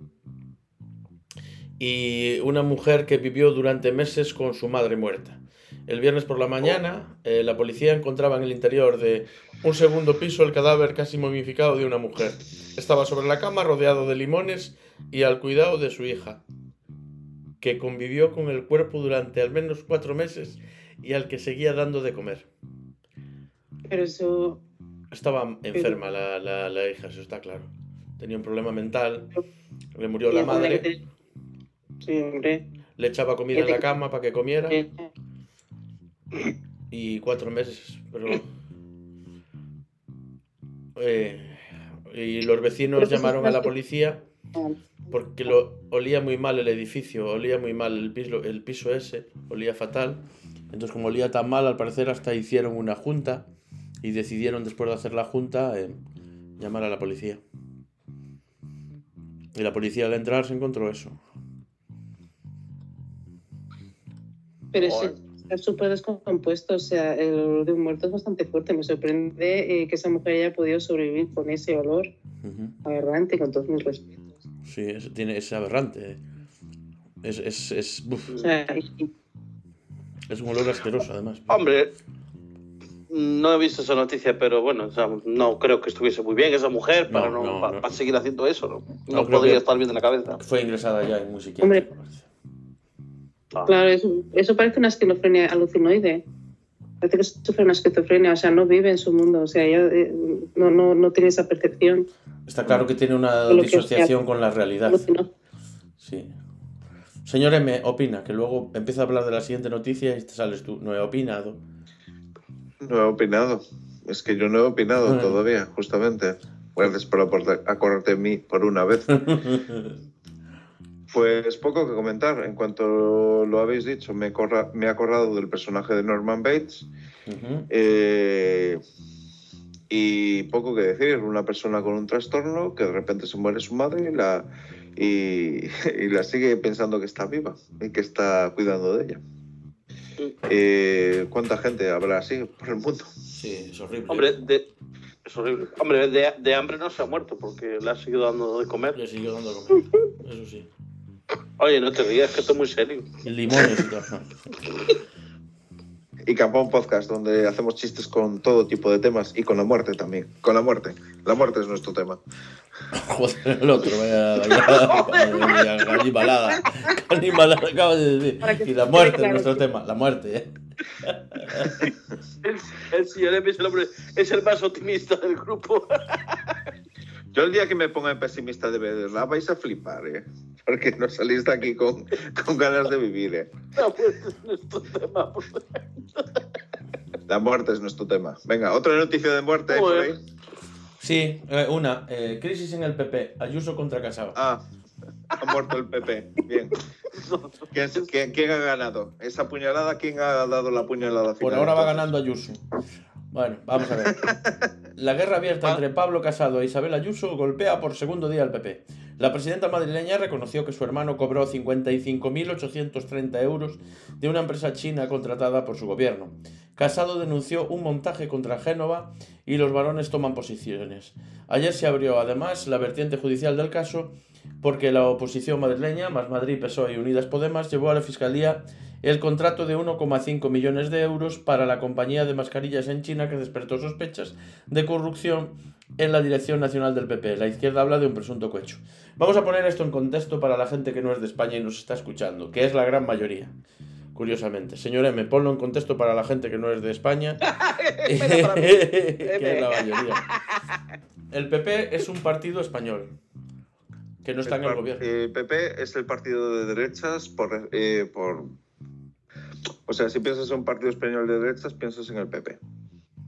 y una mujer que vivió durante meses con su madre muerta. El viernes por la mañana, eh, la policía encontraba en el interior de un segundo piso el cadáver casi momificado de una mujer. Estaba sobre la cama rodeado de limones y al cuidado de su hija, que convivió con el cuerpo durante al menos cuatro meses y al que seguía dando de comer. Pero eso. Estaba enferma la, la, la hija, eso está claro. Tenía un problema mental, le murió la madre, te- Sí, hombre. le echaba comida en la cama para que comiera y cuatro meses, pero... Eh, y los vecinos Pero que llamaron a la policía porque lo, olía muy mal el edificio, olía muy mal el piso, el piso ese, olía fatal. Entonces, como olía tan mal, al parecer hasta hicieron una junta y decidieron, después de hacer la junta, eh, llamar a la policía. Y la policía al entrar se encontró eso. Pero está súper descompuesto, o sea, el olor de un muerto es bastante fuerte. Me sorprende eh, que esa mujer haya podido sobrevivir con ese olor aberrante, con todos mis respetos. Sí, es, tiene, es aberrante. eh. Es, es, es, buf, O sea, y- y- es un olor asqueroso, además. Hombre, no he visto esa noticia, pero bueno, o sea, no creo que estuviese muy bien esa mujer para, No, no, no, pa- no. para seguir haciendo eso. No, No, podría estar bien en la cabeza. Fue ingresada ya en un psiquiátrico. Ah. claro, eso, eso parece una esquizofrenia alucinoide. Parece que sufre una esquizofrenia, o sea, no vive en su mundo, o sea, ella eh, no, no, no tiene esa percepción. Está claro que tiene una Lo que sea. disociación con la realidad. Alucinó. Sí. Señor M, opina, que luego empieza a hablar de la siguiente noticia y te sales tú. No he opinado. No he opinado. Es que yo no he opinado Bueno. todavía, justamente. Gracias por acordarte de mí por una vez. Pues poco que comentar. En cuanto lo habéis dicho, me, corra- me he acordado del personaje de Norman Bates. Eh, y poco que decir. Una persona con un trastorno que de repente se muere su madre y la, y, y la sigue pensando que está viva y que está cuidando de ella. Eh, ¿Cuánta gente habrá así por el mundo? Sí, es horrible. Hombre, de, es horrible. Hombre, de, de hambre no se ha muerto porque le ha seguido dando de comer. Le siguió dando a comer. Eso sí. Oye, no te rías, que esto es muy serio. Y limones y. Y Campón Podcast, donde hacemos chistes con todo tipo de temas y con la muerte también. Con la muerte. La muerte es nuestro tema. Joder, el otro, vaya, vaya, vaya animalada. Animalada acaba de decir. Y la muerte es nuestro que- tema. La muerte, ¿eh? El, el señor M es el, hombre, es el más optimista del grupo. Yo el día que me ponga pesimista de verdad vais a flipar, ¿eh? Porque no salís de aquí con, con ganas de vivir, ¿eh? La muerte es nuestro tema. pues. La muerte es nuestro tema. Venga, otra noticia de muerte. ¿eh? por ahí? Joder. Sí, eh, una. eh, crisis en el PP. Ayuso contra Casado. Ah, ha muerto el PP. Bien. ¿Quién, quién- quién ha ganado? ¿Esa puñalada? ¿Quién ha dado la puñalada final? Por ahora va ganando Ayuso. Bueno, vamos a ver. La guerra abierta entre Pablo Casado e Isabel Ayuso golpea por segundo día al PP. La presidenta madrileña reconoció que su hermano cobró 55.830 euros de una empresa china contratada por su gobierno. Casado denunció un montaje contra Génova y los varones toman posiciones. Ayer se abrió además la vertiente judicial del caso porque la oposición madrileña, más Madrid, PSOE y Unidas Podemos, llevó a la Fiscalía el contrato de 1,5 millones de euros para la compañía de mascarillas en China que despertó sospechas de corrupción en la Dirección Nacional del PP. La izquierda habla de un presunto cohecho. Vamos a poner esto en contexto para la gente que no es de España y nos está escuchando, que es la gran mayoría. Curiosamente. Señor M, ponlo en contexto para la gente que no es de España. Que es la mayoría. El PP es un partido español que no está en el gobierno. eh, PP es el partido de derechas por, eh, por... O sea, si piensas en un partido español de derechas, piensas en el PP.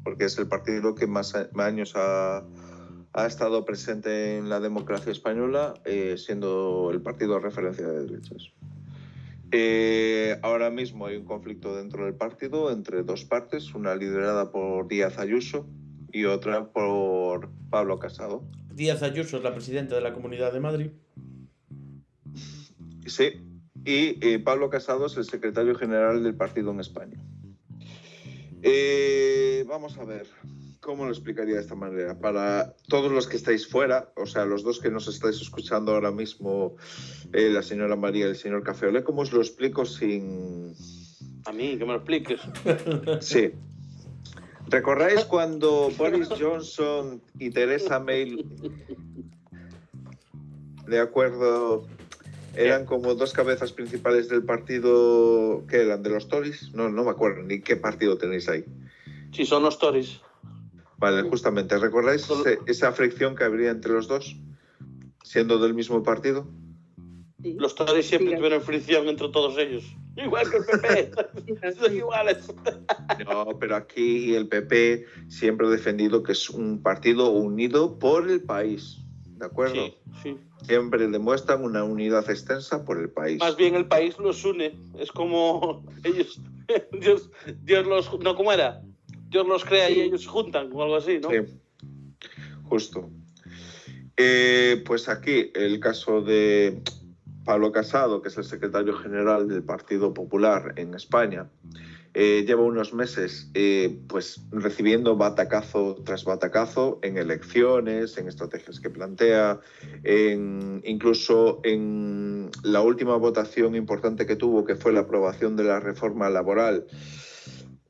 Porque es el partido que más, años ha, ha estado presente en la democracia española, eh, siendo el partido de referencia de derechas. Eh, ahora mismo hay un conflicto dentro del partido entre dos partes, una liderada por Díaz Ayuso y otra por Pablo Casado. Díaz Ayuso es la presidenta de la Comunidad de Madrid. Sí, y eh, Pablo Casado es el secretario general del partido en España. Eh, vamos a ver, ¿cómo lo explicaría de esta manera? Para todos los que estáis fuera, o sea, los dos que nos estáis escuchando ahora mismo, eh, la señora María y el señor Cafeolé, ¿cómo os lo explico sin... A mí, que me lo expliques. Sí. ¿Recordáis cuando Boris Johnson y Theresa May, de acuerdo, eran como dos cabezas principales del partido que eran de los Tories? No, no me acuerdo ni qué partido tenéis ahí. Sí, son los Tories. Vale, justamente. ¿Recordáis ese- esa fricción que habría entre los dos, siendo del mismo partido? Sí. Los Tories siempre Sí. tuvieron fricción entre todos ellos. Igual que el PP. Son iguales. No, pero aquí el PP siempre ha defendido que es un partido unido por el país. ¿De acuerdo? Sí, sí. Siempre demuestran una unidad extensa por el país. Más bien el país los une. Es como ellos. Dios, Dios los. No, ¿cómo era? Dios los crea y ellos se juntan o algo así, ¿no? Sí, justo. Eh, pues aquí el caso de Pablo Casado, que es el secretario general del Partido Popular en España, eh, lleva unos meses eh, pues recibiendo batacazo tras batacazo en elecciones, en estrategias que plantea, en, incluso en la última votación importante que tuvo, que fue la aprobación de la reforma laboral,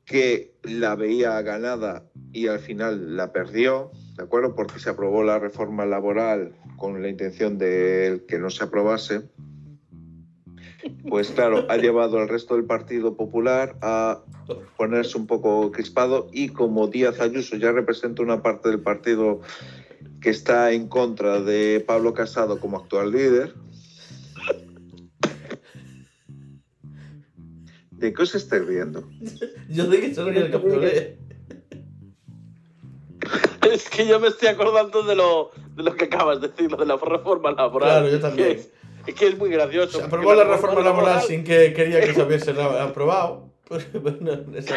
que la veía ganada y al final la perdió, ¿de acuerdo? Porque se aprobó la reforma laboral con la intención de que no se aprobase. Pues claro, ha llevado al resto del Partido Popular a ponerse un poco crispado y como Díaz Ayuso ya representa una parte del partido que está en contra de Pablo Casado como actual líder, ¿de qué os estáis riendo? Yo de que ríe el Cafeolé. Es que yo me estoy acordando de lo, de lo que acabas de decir, lo de la reforma laboral. Claro, yo también. Que es, que es muy gracioso. Se aprobó la reforma laboral sin que quería que se hubiese aprobado. Pues, bueno, ese,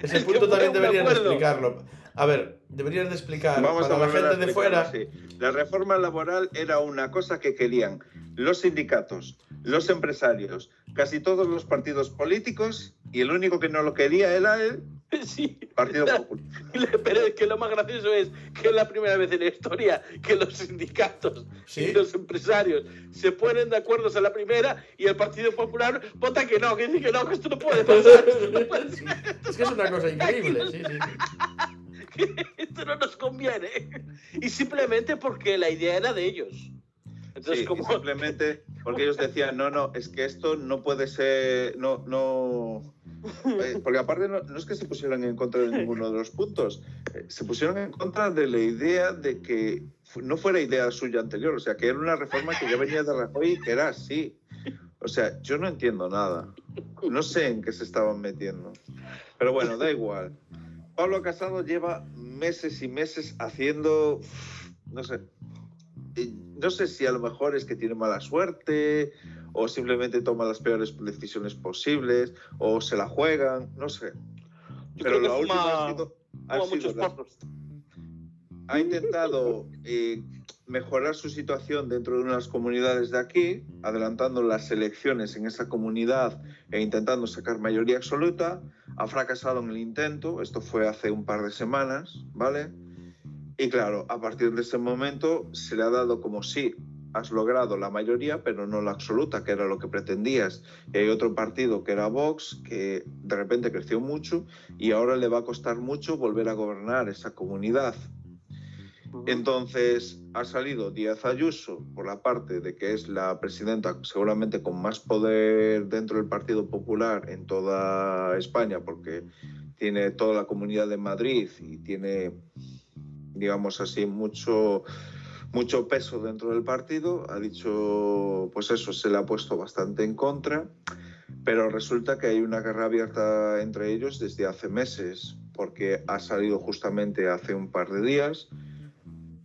ese Es que punto también me deberías de acuerdo. explicarlo. A ver, deberías de explicar Vamos para a la gente de fuera. La reforma laboral era una cosa que querían los sindicatos, los empresarios, casi todos los partidos políticos y el único que no lo quería era el Sí, Partido Popular. pero es que lo más gracioso es que es la primera vez en la historia que los sindicatos Sí. y los empresarios se ponen de acuerdo en la primera y el Partido Popular vota que no, que dice que no, que esto no puede pasar. esto no puede Sí, Es que es una cosa increíble, sí, sí. esto no nos conviene. Y simplemente porque la idea era de ellos. Entonces, Sí, y como... simplemente porque ellos decían, no, no, es que esto no puede ser, no, no, porque aparte no, no es que se pusieran en contra de ninguno de los puntos, eh, se pusieron en contra de la idea de que no fuera idea suya anterior, o sea, que era una reforma que ya venía de Rajoy y que era así. O sea, yo no entiendo nada, no sé en qué se estaban metiendo, pero bueno, da igual. Pablo Casado lleva meses y meses haciendo, no sé, eh, no sé si a lo mejor es que tiene mala suerte o simplemente toma las peores decisiones posibles o se la juegan, no sé. Yo Pero creo que la última fuma- sido muchos ha intentado eh, mejorar su situación dentro de unas comunidades de aquí, adelantando las elecciones en esa comunidad e intentando sacar mayoría absoluta. Ha fracasado en el intento, esto fue hace un par de semanas, ¿vale? Y claro, a partir de ese momento se le ha dado como sí, has logrado la mayoría, pero no la absoluta, que era lo que pretendías. Y hay otro partido que era Vox, que de repente creció mucho y ahora le va a costar mucho volver a gobernar esa comunidad. Entonces ha salido Díaz Ayuso por la parte de que es la presidenta seguramente con más poder dentro del Partido Popular en toda España, porque tiene toda la comunidad de Madrid y tiene, digamos así, mucho, mucho peso dentro del partido. Ha dicho, pues eso, se le ha puesto bastante en contra, pero resulta que hay una guerra abierta entre ellos desde hace meses, porque ha salido justamente hace un par de días.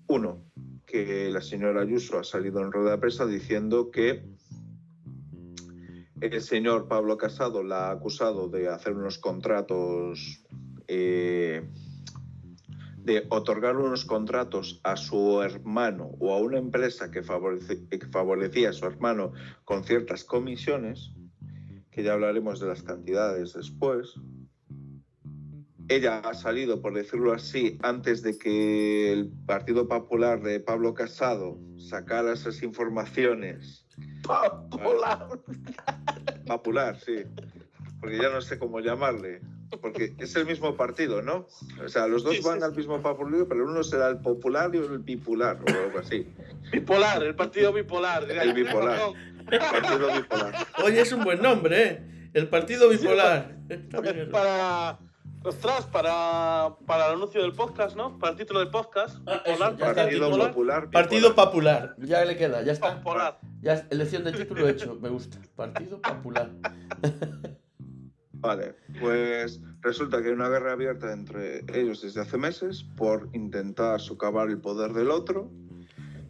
Uno, que la señora Ayuso ha salido en rueda de prensa diciendo que el señor Pablo Casado la ha acusado de hacer unos contratos, eh, de otorgar unos contratos a su hermano o a una empresa que, favorecía a su hermano con ciertas comisiones, que ya hablaremos de las cantidades después. ella ha salido, por decirlo así, antes de que el Partido Popular de Pablo Casado sacara esas informaciones. Popular. Popular, sí. Porque ya no sé cómo llamarle. Porque es el mismo partido, ¿no? O sea, los dos Sí, van sí, al sí. mismo partido, pero uno será el popular y el bipolar, o algo así. Bipolar, el partido bipolar. El bipolar. Partido bipolar. Oye, es un buen nombre, ¿eh? El partido bipolar. Está bien eso. Para. Ostras, para, para el anuncio del podcast, ¿no? Para el título del podcast. Ah, Bipolar, eso, Partido bipolar. Popular. Partido popular. Ya le queda, ya está. Bipolar. Ya elección de título hecho. Me gusta. Partido popular. Vale, pues resulta que hay una guerra abierta entre ellos desde hace meses por intentar socavar el poder del otro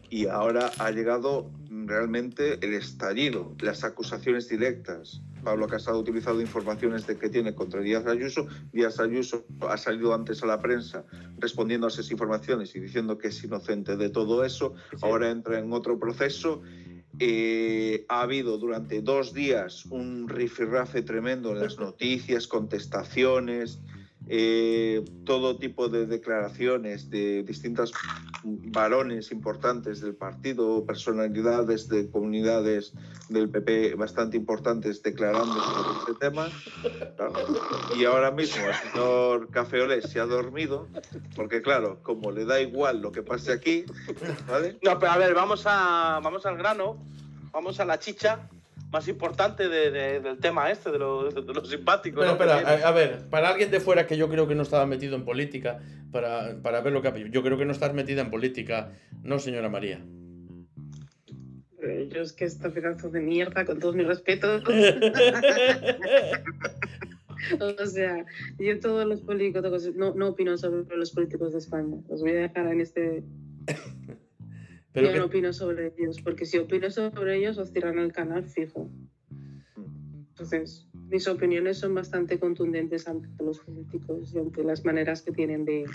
y ahora ha llegado realmente el estallido, las acusaciones directas. Pablo Casado ha utilizado informaciones de que tiene contra Díaz Ayuso. Díaz Ayuso ha salido antes a la prensa respondiendo a esas informaciones y diciendo que es inocente de todo eso. Ahora entra en otro proceso eh, ha habido durante dos días un rifirrafe tremendo en las noticias, contestaciones, eh, todo tipo de declaraciones de distintos varones importantes del partido, personalidades de comunidades del PP bastante importantes declarando sobre este tema. Claro. Y ahora mismo el señor Cafeolé se ha dormido, porque claro, como le da igual lo que pase aquí, ¿vale? No, pero a ver, vamos, a, vamos al grano, vamos a la chicha más importante de- de- del tema este, de lo, de lo simpático. Pero ¿no? que espera, tiene. a, a ver, para alguien de fuera que yo creo que no estaba metido en política, para, para ver lo que ha Yo creo que no estás metida en política, no, señora María. Eh, Yo es que esta pedazo de mierda, con todos mis respetos. o sea, yo todos los políticos, no, no opino sobre los políticos de España. Los voy a dejar en este. Pero yo que- no opino sobre ellos, porque si opino sobre ellos, os tiran el canal fijo. Entonces, mis opiniones son bastante contundentes ante los políticos y ante las maneras que tienen de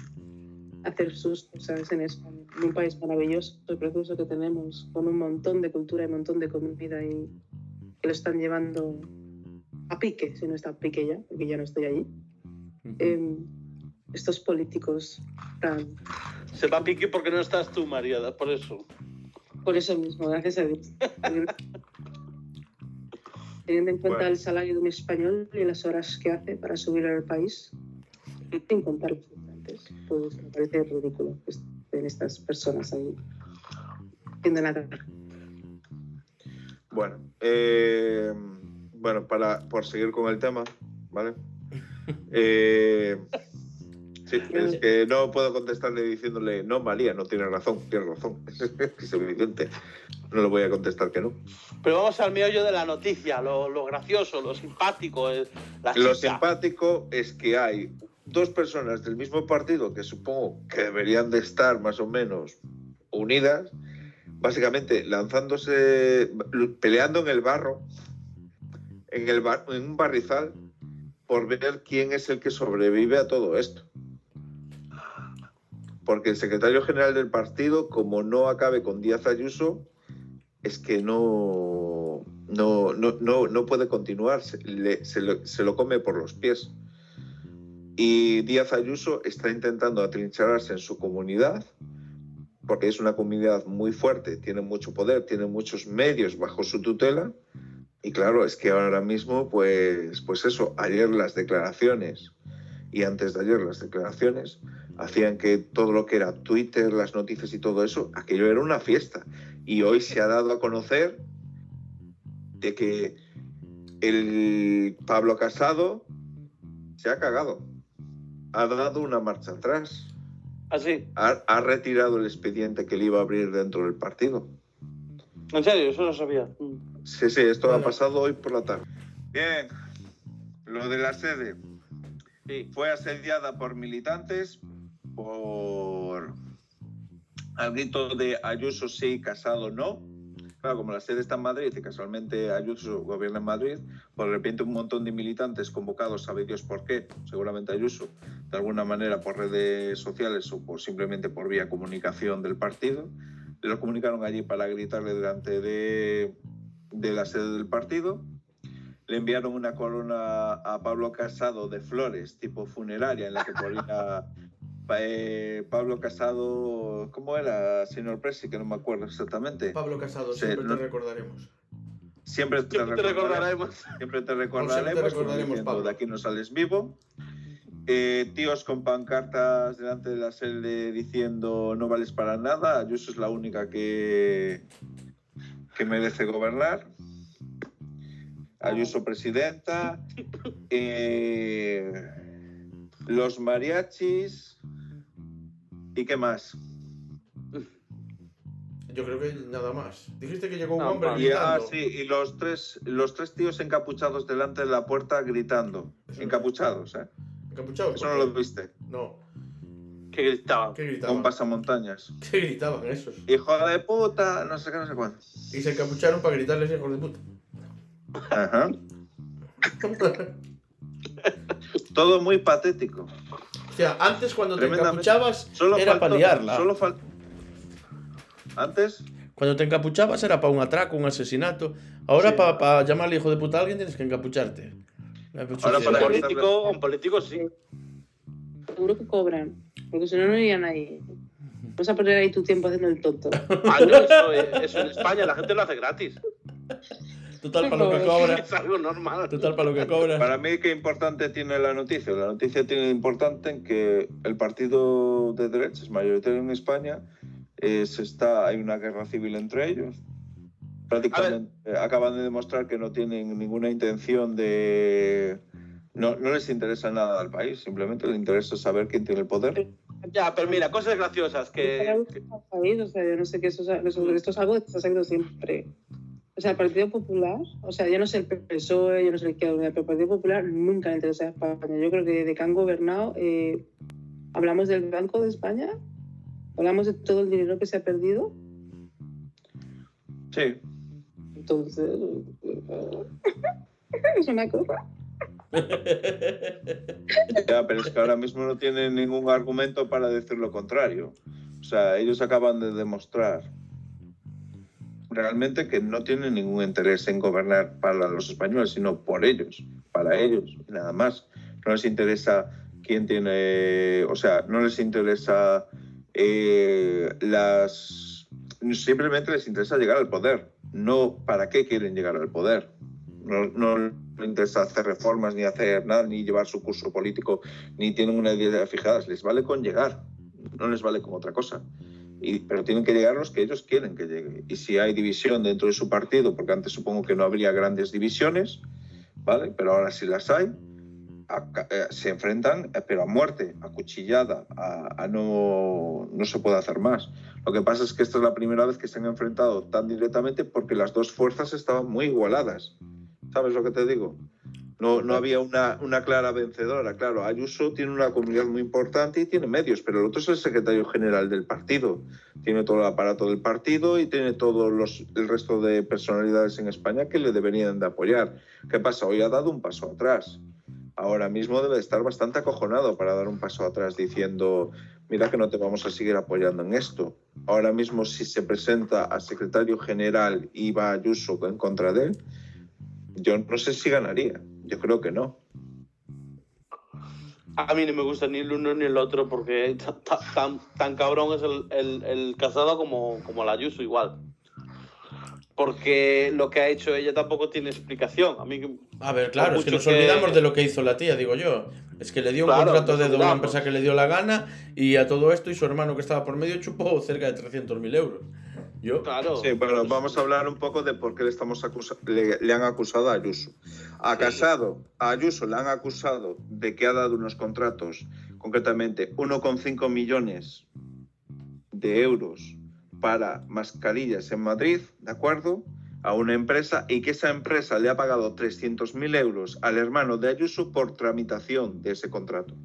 hacer sus cosas en España. En un país maravilloso y precioso que tenemos, con un montón de cultura y un montón de comida y que lo están llevando a pique, si no está a pique ya, porque ya no estoy allí. Eh, estos políticos tan... Se va a pique porque no estás tú, María, por eso. Por eso mismo, gracias a Dios. Teniendo en cuenta Bueno. el salario de un español y las horas que hace para subir al país, sin contar los votantes, pues me parece ridículo que estén estas personas ahí haciendo nada. Bueno, eh, bueno, para por seguir con el tema, ¿vale? Eh, sí, es que no puedo contestarle diciéndole, no, María, no tiene razón, tiene razón. es evidente. No le voy a contestar que no. Pero vamos al meollo de la noticia, lo, lo gracioso, lo simpático, el- la Lo simpático es que hay dos personas del mismo partido que supongo que deberían de estar más o menos unidas, básicamente lanzándose, peleando en el barro, en, el bar- en un barrizal, por ver quién es el que sobrevive a todo esto. Porque el secretario general del partido, como no acabe con Díaz Ayuso, es que no, no, no, no, no puede continuar, se, le- se lo, se lo come por los pies. Y Díaz Ayuso está intentando atrincherarse en su comunidad, porque es una comunidad muy fuerte, tiene mucho poder, tiene muchos medios bajo su tutela. Y claro, es que ahora mismo, pues, pues eso, ayer las declaraciones y antes de ayer las declaraciones hacían que todo lo que era Twitter, las noticias y todo eso, aquello era una fiesta. Y hoy se ha dado a conocer de que el Pablo Casado se ha cagado. Ha dado una marcha atrás. Así, Ha, ha retirado el expediente que le iba a abrir dentro del partido. en serio, eso no sabía. Sí, sí, esto Bueno. ha pasado hoy por la tarde. Bien, lo de la sede. Sí. Fue asediada por militantes por al grito de Ayuso sí, Casado no. Claro, como la sede está en Madrid y casualmente Ayuso gobierna en Madrid, por de repente un montón de militantes convocados, sabe Dios por qué, seguramente Ayuso, de alguna manera por redes sociales o por simplemente por vía comunicación del partido, lo comunicaron allí para gritarle delante de, de la sede del partido. le enviaron una corona a Pablo Casado de flores, tipo funeraria, en la que ponía eh, Pablo Casado, ¿cómo era, señor Presi? Que no me acuerdo exactamente. Pablo Casado, Sí, siempre no- te recordaremos. Siempre te, Siempre te recordaremos. recordaremos. Siempre te Siempre recordaremos. te recordaremos, diciendo, Pablo. De aquí no sales vivo. Eh, tíos con pancartas delante de la sede diciendo no vales para nada. Ayuso es la única que, que merece gobernar. Ayuso presidenta. Eh, los mariachis. ¿Y qué más? Yo creo que nada más. Dijiste que llegó un No, hombre. Y, ah, gritando. sí, y los tres, los tres tíos encapuchados delante de la puerta gritando. Eso. Encapuchados, ¿eh? ¿Encapuchado? Eso no lo viste. No. Que gritaban. ¿Qué gritaban? Con pasamontañas. ¿Qué gritaban esos? Hijo de puta, no sé qué, no sé cuándo. Y se encapucharon para gritarles hijos de puta. Ajá. Todo muy patético. O sea, antes cuando te encapuchabas Solo era para liarla. Solo fal- Antes, Cuando te encapuchabas era para un atraco, un asesinato. Ahora Sí. para llamarle hijo de puta a alguien tienes que encapucharte. Ahora Un para poner- político, un político sí. Seguro que cobran, porque si no, no irían ahí. Vas a perder ahí tu tiempo haciendo el tonto. Ah, no, eso, eso en España la gente lo hace gratis. Total para lo que cobra. Es algo normal. Total para lo que cobra. para mí, ¿qué importante tiene la noticia? La noticia tiene importante en que el partido de derechas mayoritario en España eh, se está, hay una guerra civil entre ellos. Prácticamente eh, acaban de demostrar que no tienen ninguna intención de... No, no les interesa nada al país, simplemente les interesa saber quién tiene el poder. Ya, pero mira, cosas graciosas que. que-. O sea, yo no sé qué eso, eso- esto es algo que ha sabido siempre. O sea, el Partido Popular, o sea, yo no sé el PSOE, yo no sé el Izquierda Unida, pero el Partido Popular nunca le interesa a España. Yo creo que desde que han gobernado, eh, hablamos del Banco de España, hablamos de todo el dinero que se ha perdido. Sí, Entonces, es una cosa. Ya, pero es que ahora mismo no tienen ningún argumento para decir lo contrario. O sea, ellos acaban de demostrar realmente que no tienen ningún interés en gobernar para los españoles, sino por ellos, para ellos, nada más. No les interesa quién tiene, o sea, no les interesa eh, las... Simplemente les interesa llegar al poder, no para qué quieren llegar al poder. No, no les interesa hacer reformas, ni hacer nada, ni llevar su curso político, ni tienen una idea fijada. Les vale con llegar, no les vale con otra cosa. Y, pero tienen que llegar los que ellos quieren que llegue. Y si hay división dentro de su partido, porque antes supongo que no habría grandes divisiones, ¿vale? Pero ahora sí las hay, a- eh, se enfrentan, eh, pero a muerte, a cuchillada, a, a no, no se puede hacer más. Lo que pasa es que esta es la primera vez que se han enfrentado tan directamente porque las dos fuerzas estaban muy igualadas. ¿Sabes lo que te digo? No, no había una, una clara vencedora. Claro, Ayuso tiene una comunidad muy importante y tiene medios, pero el otro es el secretario general del partido. Tiene todo el aparato del partido y tiene todos los, el resto de personalidades en España que le deberían de apoyar. ¿Qué pasa? Hoy ha dado un paso atrás. Ahora mismo debe estar bastante acojonado para dar un paso atrás diciendo, mira que no te vamos a seguir apoyando en esto. Ahora mismo si se presenta a secretario general y va Ayuso en contra de él, yo no sé si ganaría. Yo creo que no. A mí no me gusta ni el uno ni el otro porque ta- ta- tan, tan cabrón es el, el, el casado como, como la Ayuso igual. Porque lo que ha hecho ella tampoco tiene explicación. A mí A ver, claro, es que nos que- olvidamos de lo que hizo la tía, digo yo. Es que le dio un Claro, contrato de una empresa que le dio la gana y a todo esto y su hermano que estaba por medio chupó cerca de 300.000 euros. Yo, claro. Sí, bueno, vamos a hablar un poco de por qué le, estamos acusa- le, le han acusado a Ayuso. A Casado, a Ayuso le han acusado de que ha dado unos contratos, concretamente 1,5 millones de euros para mascarillas en Madrid, ¿de acuerdo? A una empresa y que esa empresa le ha pagado 300.000 euros al hermano de Ayuso por tramitación de ese contrato,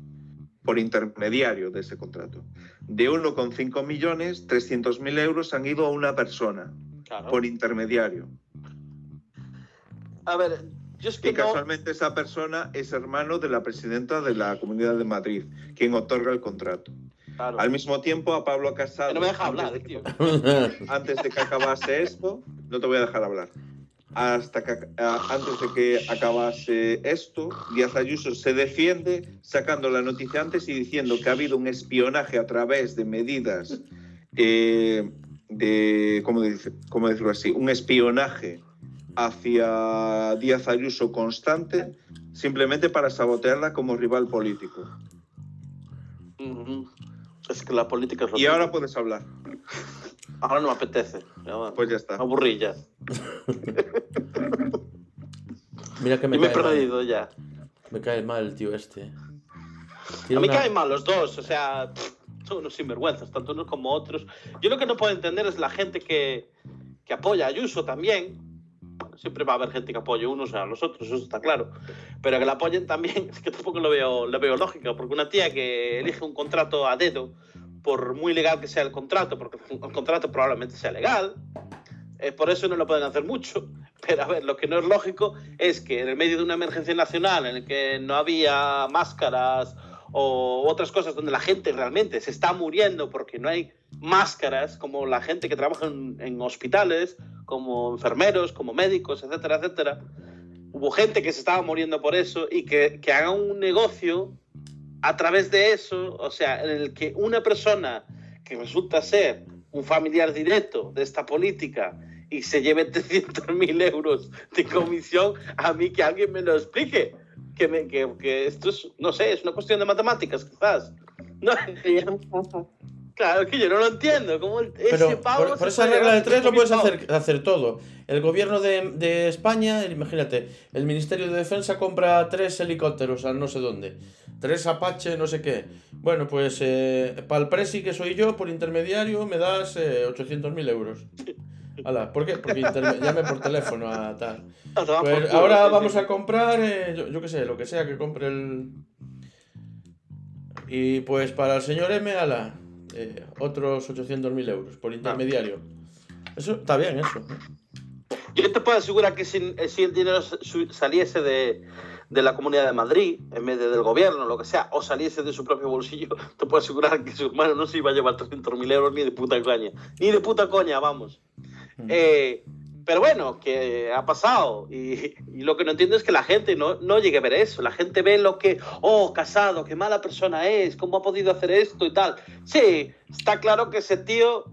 por intermediario de ese contrato. De 1,5 millones, 300.000 euros han ido a una persona claro. por intermediario. A ver, yo es que Y no... casualmente esa persona es hermano de la presidenta de la Comunidad de Madrid, quien otorga el contrato. claro. Al mismo tiempo, a Pablo Casado. No me deja antes hablar, tío. Antes de que acabase esto, no te voy a dejar hablar. Hasta que, antes de que acabase esto, Díaz Ayuso se defiende sacando la noticia antes y diciendo que ha habido un espionaje a través de medidas eh, de, ¿cómo, dice- cómo decirlo así? Un espionaje hacia Díaz Ayuso constante simplemente para sabotearla como rival político. Es que la política es Y ahora puedes hablar. Ahora no me apetece. Ya. Pues ya está. Aburrí ya. Mira que me Y me he cae mal. perdido ya. Me cae mal el tío este. A Tiene mí una- caen mal los dos, o sea, pff, son unos sinvergüenzas, tanto unos como otros. Yo lo que no puedo entender es la gente que, que apoya a Ayuso también. Bueno, siempre va a haber gente que apoye unos a los otros, eso está claro. Pero que la apoyen también, es que tampoco lo veo, lo veo lógica, porque una tía que elige un contrato a dedo, por muy legal que sea el contrato, porque el contrato probablemente sea legal, eh, por eso no lo pueden hacer mucho. Pero a ver, lo que no es lógico es que en el medio de una emergencia nacional en el que no había máscaras o otras cosas donde la gente realmente se está muriendo porque no hay máscaras, como la gente que trabaja en, en hospitales, como enfermeros, como médicos, etcétera, etcétera. Hubo gente que se estaba muriendo por eso y que, que haga un negocio a través de eso, o sea, en el que una persona que resulta ser un familiar directo de esta política y se lleve 300.000 euros de comisión, a mí que alguien me lo explique. Que, me, que, que esto es, no sé, es una cuestión de matemáticas, quizás. No, Claro, que yo no lo entiendo. ¿Cómo el- ese Pero pavo por, esa regla de tres lo puedes 5.000 hacer, hacer todo. El gobierno de, de España, imagínate, el Ministerio de Defensa compra tres helicópteros a no sé dónde. Tres Apache, no sé qué. Bueno, pues eh, para el presi que soy yo, por intermediario, me das eh, 800.000 euros. Hala, ¿por qué? Porque llame por teléfono a tal. Pues ahora vamos a comprar, eh, yo, yo qué sé, lo que sea que compre el... Y pues para el señor M, ala, eh, otros 800.000 euros por intermediario. Eso está bien, eso. Yo te puedo asegurar que si, si el dinero saliese de, de la Comunidad de Madrid, en vez de del gobierno, lo que sea, o saliese de su propio bolsillo, te puedo asegurar que su hermano no se iba a llevar 300.000 euros ni de puta coña. Ni de puta coña, vamos. Eh, pero bueno, que ha pasado. Y, y lo que no entiendo es que la gente no, no llegue a ver eso. La gente ve lo que, oh, casado, qué mala persona es, cómo ha podido hacer esto y tal. Sí, está claro que ese tío,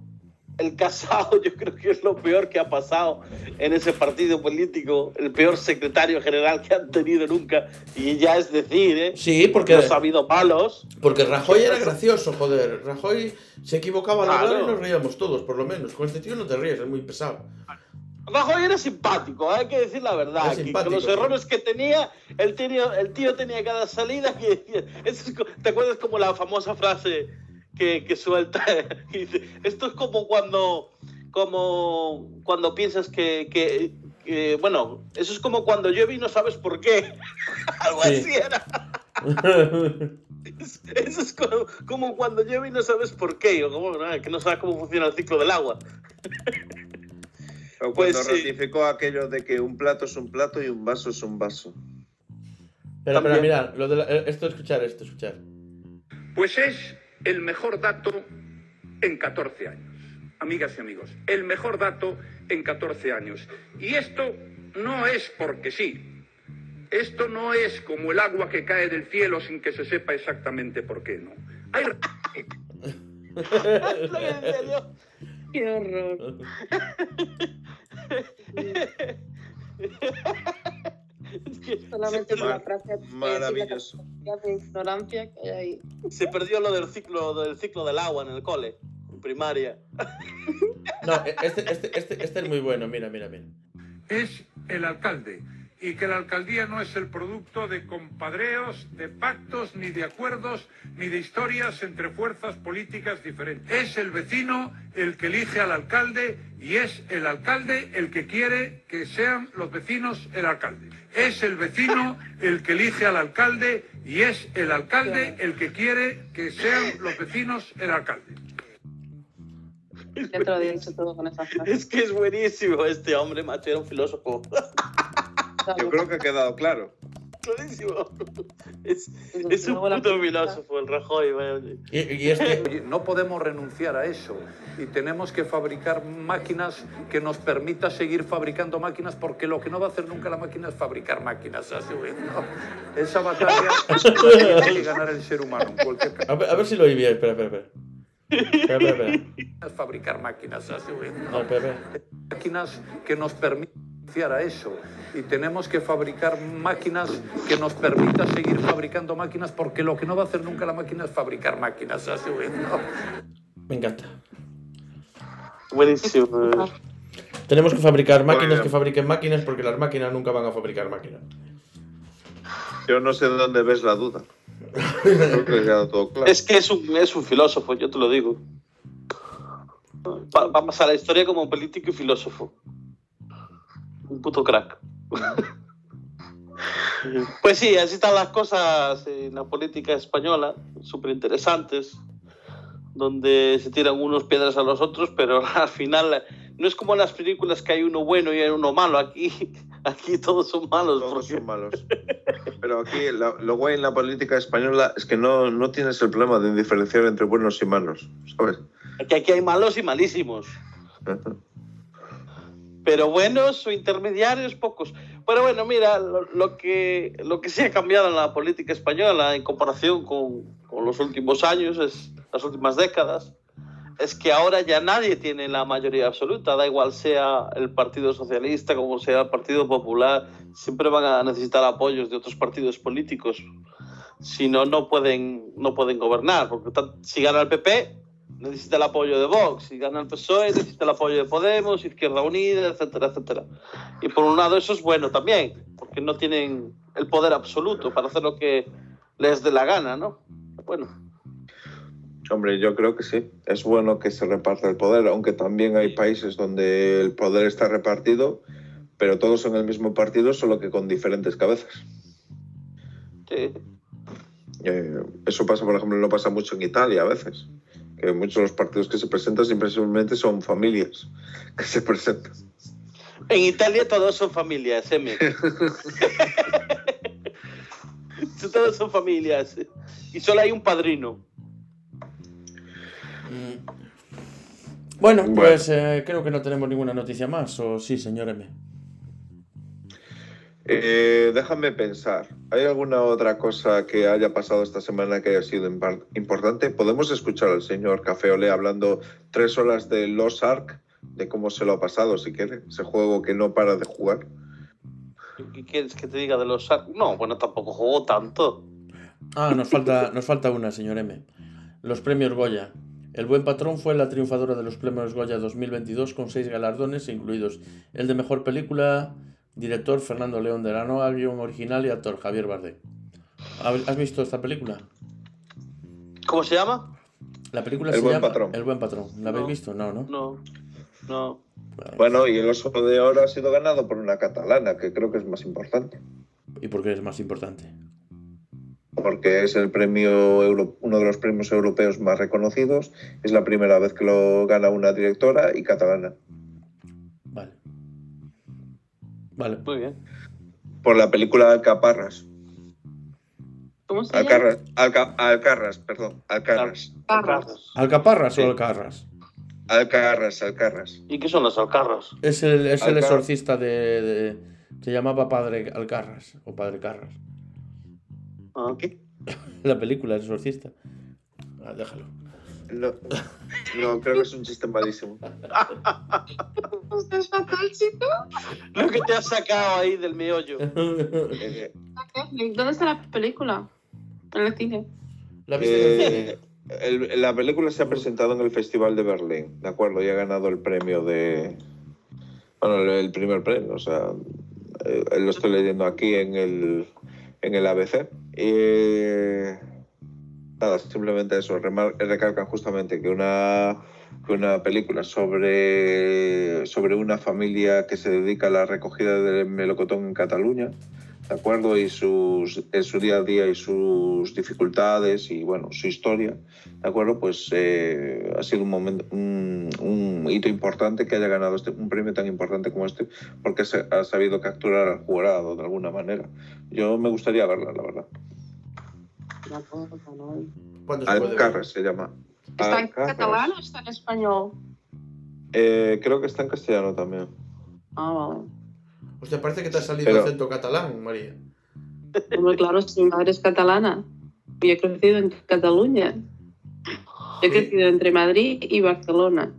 el casado, yo creo que es lo peor que ha pasado en ese partido político, el peor secretario general que han tenido nunca. Y ya es decir, ¿eh? Sí, porque, No ha habido malos. porque Rajoy era gracioso, joder. Rajoy se equivocaba al hablar y Claro. nos reíamos todos, por lo menos. Con este tío no te ríes, es muy pesado. Rajoy era simpático, hay que decir la verdad. Que con los errores que tenía, el tío, el tío tenía cada salida que decía. es ¿Te acuerdas como la famosa frase que, que suelta? Esto es como cuando, como cuando piensas que, que- que- Bueno, eso es como cuando llueve y no sabes por qué. Algo Sí. así era. Eso es como, como cuando llueve y no sabes por qué. O como, ¿no? que no sabes cómo funciona el ciclo del agua. O Pues cuando sí. ratificó aquello de que un plato es un plato y un vaso es un vaso. Espera, espera, También. mira, lo de la- eh, esto escuchar, esto escuchar. Pues es el mejor dato en 14 años. Amigas y amigos, el mejor dato en 14 años. Y esto no es porque sí. Esto no es como el agua que cae del cielo sin que se sepa exactamente por qué, ¿no? Hay Qué horror. Solamente Mar- la frase maravilloso. de ignorancia que hay ahí. se perdió lo del ciclo del ciclo del agua en el cole, en primaria. No, eh, este, este, este, este es muy bueno, mira, mira, mira. es el alcalde y que la alcaldía no es el producto de compadreos, de pactos, ni de acuerdos, ni de historias entre fuerzas políticas diferentes. Es el vecino el que elige al alcalde y es el alcalde el que quiere que sean los vecinos el alcalde. Es el vecino el que elige al alcalde y es el alcalde el que quiere que sean los vecinos el alcalde. Ya te lo había dicho todo con esa frase. Es que es buenísimo este hombre, macho, era un filósofo. Yo creo que ha quedado claro. Clarísimo. Es, Es es un puto filósofo, el Rajoy. vaya. Y, y este, Oye, No podemos renunciar a eso y tenemos que fabricar máquinas que nos permita seguir fabricando máquinas porque lo que no va a hacer nunca la máquina es fabricar máquinas. a su vez, ¿no? Esa batalla la tiene que ganar el ser humano en cualquier caso. a, ver, a ver si lo oí bien. Espera, espera, espera. Espera, espera, espera. Es fabricar máquinas. a su vez, ¿no? No, espera, espera. máquinas que nos permitan a eso y tenemos que fabricar máquinas que nos permita seguir fabricando máquinas porque lo que no va a hacer nunca la máquina es fabricar máquinas. a su vez, ¿no? Me encanta. Buenísimo. Tenemos que fabricar máquinas Bueno. que fabriquen máquinas porque las máquinas nunca van a fabricar máquinas. Yo no sé dónde ves la duda. Creo que ha quedado todo claro. Es que es un, es un filósofo, yo te lo digo. Va, va a pasar a la historia como un político y filósofo. Un puto crack. Pues sí, así están las cosas en la política española, súper interesantes, donde se tiran unos piedras a los otros, pero al final no es como en las películas que hay uno bueno y hay uno malo. Aquí, aquí todos son malos. Todos porque- son malos. Pero aquí la- lo guay en la política española es que no, no tienes el problema de diferenciar entre buenos y malos, ¿sabes? que aquí hay malos y malísimos. Pero buenos o intermediarios pocos. Pero bueno, mira, lo, lo que, lo que sí ha cambiado en la política española en comparación con, con los últimos años, es, las últimas décadas, es que ahora ya nadie tiene la mayoría absoluta, da igual sea el Partido Socialista como sea el Partido Popular, siempre van a necesitar apoyos de otros partidos políticos. Si no, no pueden, no pueden gobernar, porque si gana el PP, necesita el apoyo de Vox, si gana el PSOE, necesita el apoyo de Podemos, Izquierda Unida, etcétera, etcétera. Y por un lado eso es bueno también, porque no tienen el poder absoluto para hacer lo que les dé la gana, ¿no? Bueno, Hombre, yo creo que sí. Es bueno que se reparta el poder, aunque también hay países donde el poder está repartido, pero todos son el mismo partido, solo que con diferentes cabezas. sí. Eh, eso pasa, por ejemplo, no pasa mucho en Italia a veces. Que muchos de los partidos que se presentan simplemente son familias que se presentan. En Italia todos son familias, M. todos son familias. Y solo hay un padrino. Bueno, Bueno. pues eh, creo que no tenemos ninguna noticia más, o sí, señor M. Eh, déjame pensar. ¿Hay alguna otra cosa que haya pasado esta semana que haya sido importante? Podemos escuchar al señor Café Olé hablando tres horas de Los Ark, de cómo se lo ha pasado, si quiere. Ese juego que no para de jugar. ¿Qué quieres que te diga de los... Ar- No, bueno, tampoco juego tanto. Ah, nos falta, nos falta una, señor M. Los premios Goya. El Buen Patrón fue la triunfadora de los premios Goya 2022 con seis galardones, incluidos el de Mejor Película, director Fernando León de la Noa, guion original y actor Javier Bardem. ¿Has visto esta película? ¿Cómo se llama? La película El se Buen llama Patrón. El Buen Patrón. ¿La habéis No. visto? No, ¿no? No, no. Bueno, y el Oso de Oro ha sido ganado por una catalana, que creo que es más importante. ¿Y por qué es más importante? Porque es el premio euro- uno de los premios europeos más reconocidos. Es la primera vez que lo gana una directora y catalana. Vale. Muy bien. Por la película Alcaparras. ¿Cómo se llama? Alcarras, Alca- Alcarras, perdón. Alcarras. Carras. ¿Alcaparras Sí. o Alcarras? Alcarras, Alcarras. ¿Y qué son las alcarras? Es el, es el exorcista de, de- Se llamaba Padre Alcarras o Padre Carras. Ah, La película, el exorcista. Ah, déjalo. No, no, creo que es un chiste malísimo. Es fatal, chico. Lo que te has sacado ahí del meollo. Eh, ¿Dónde está la película? En el cine. ¿La viste en el cine? eh, el- la película se ha presentado en el Festival de Berlín, ¿de acuerdo? Y ha ganado el premio de... Bueno, el, primer premio, o sea, eh, lo estoy leyendo aquí en el, en el ABC. Y simplemente eso, recalcan justamente que una, que una película sobre, sobre una familia que se dedica a la recogida del melocotón en Cataluña ¿de acuerdo? Y sus, en su día a día y sus dificultades y, bueno, su historia, ¿de acuerdo? Pues eh, ha sido un, momento, un, un hito importante que haya ganado este, un premio tan importante como este, porque se, ha sabido capturar al jurado de alguna manera. Yo me gustaría verla, la verdad. La cosa, ¿no? ¿Cuándo se puede ver? Alcarres se llama. ¿Está en Alcarres. catalán o está en español? Eh, creo que está en castellano también. Ah, vale. Hostia, parece que te ha salido Pero- acento catalán, María. Hombre, claro, si mi madre es catalana y he crecido en Cataluña. He crecido entre Madrid y Barcelona.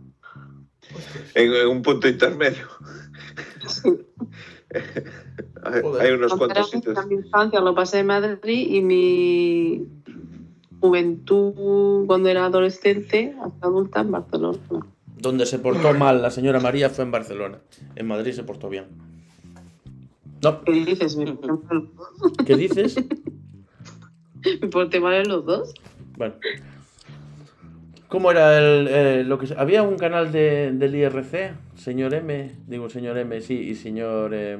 En, en un punto intermedio. hay, Joder. hay unos Cuando cuantos sitios. Mi infancia lo pasé en Madrid y mi juventud, cuando era adolescente, hasta adulta, en Barcelona. Donde se portó mal la señora María fue en Barcelona. En Madrid se portó bien. No, ¿Qué dices? ¿Me porté mal- ¿qué dices? me porté mal en los dos? Bueno. ¿Cómo era el, eh, lo que se- había un canal de, del IRC, señor M, digo señor M, sí, y señor eh,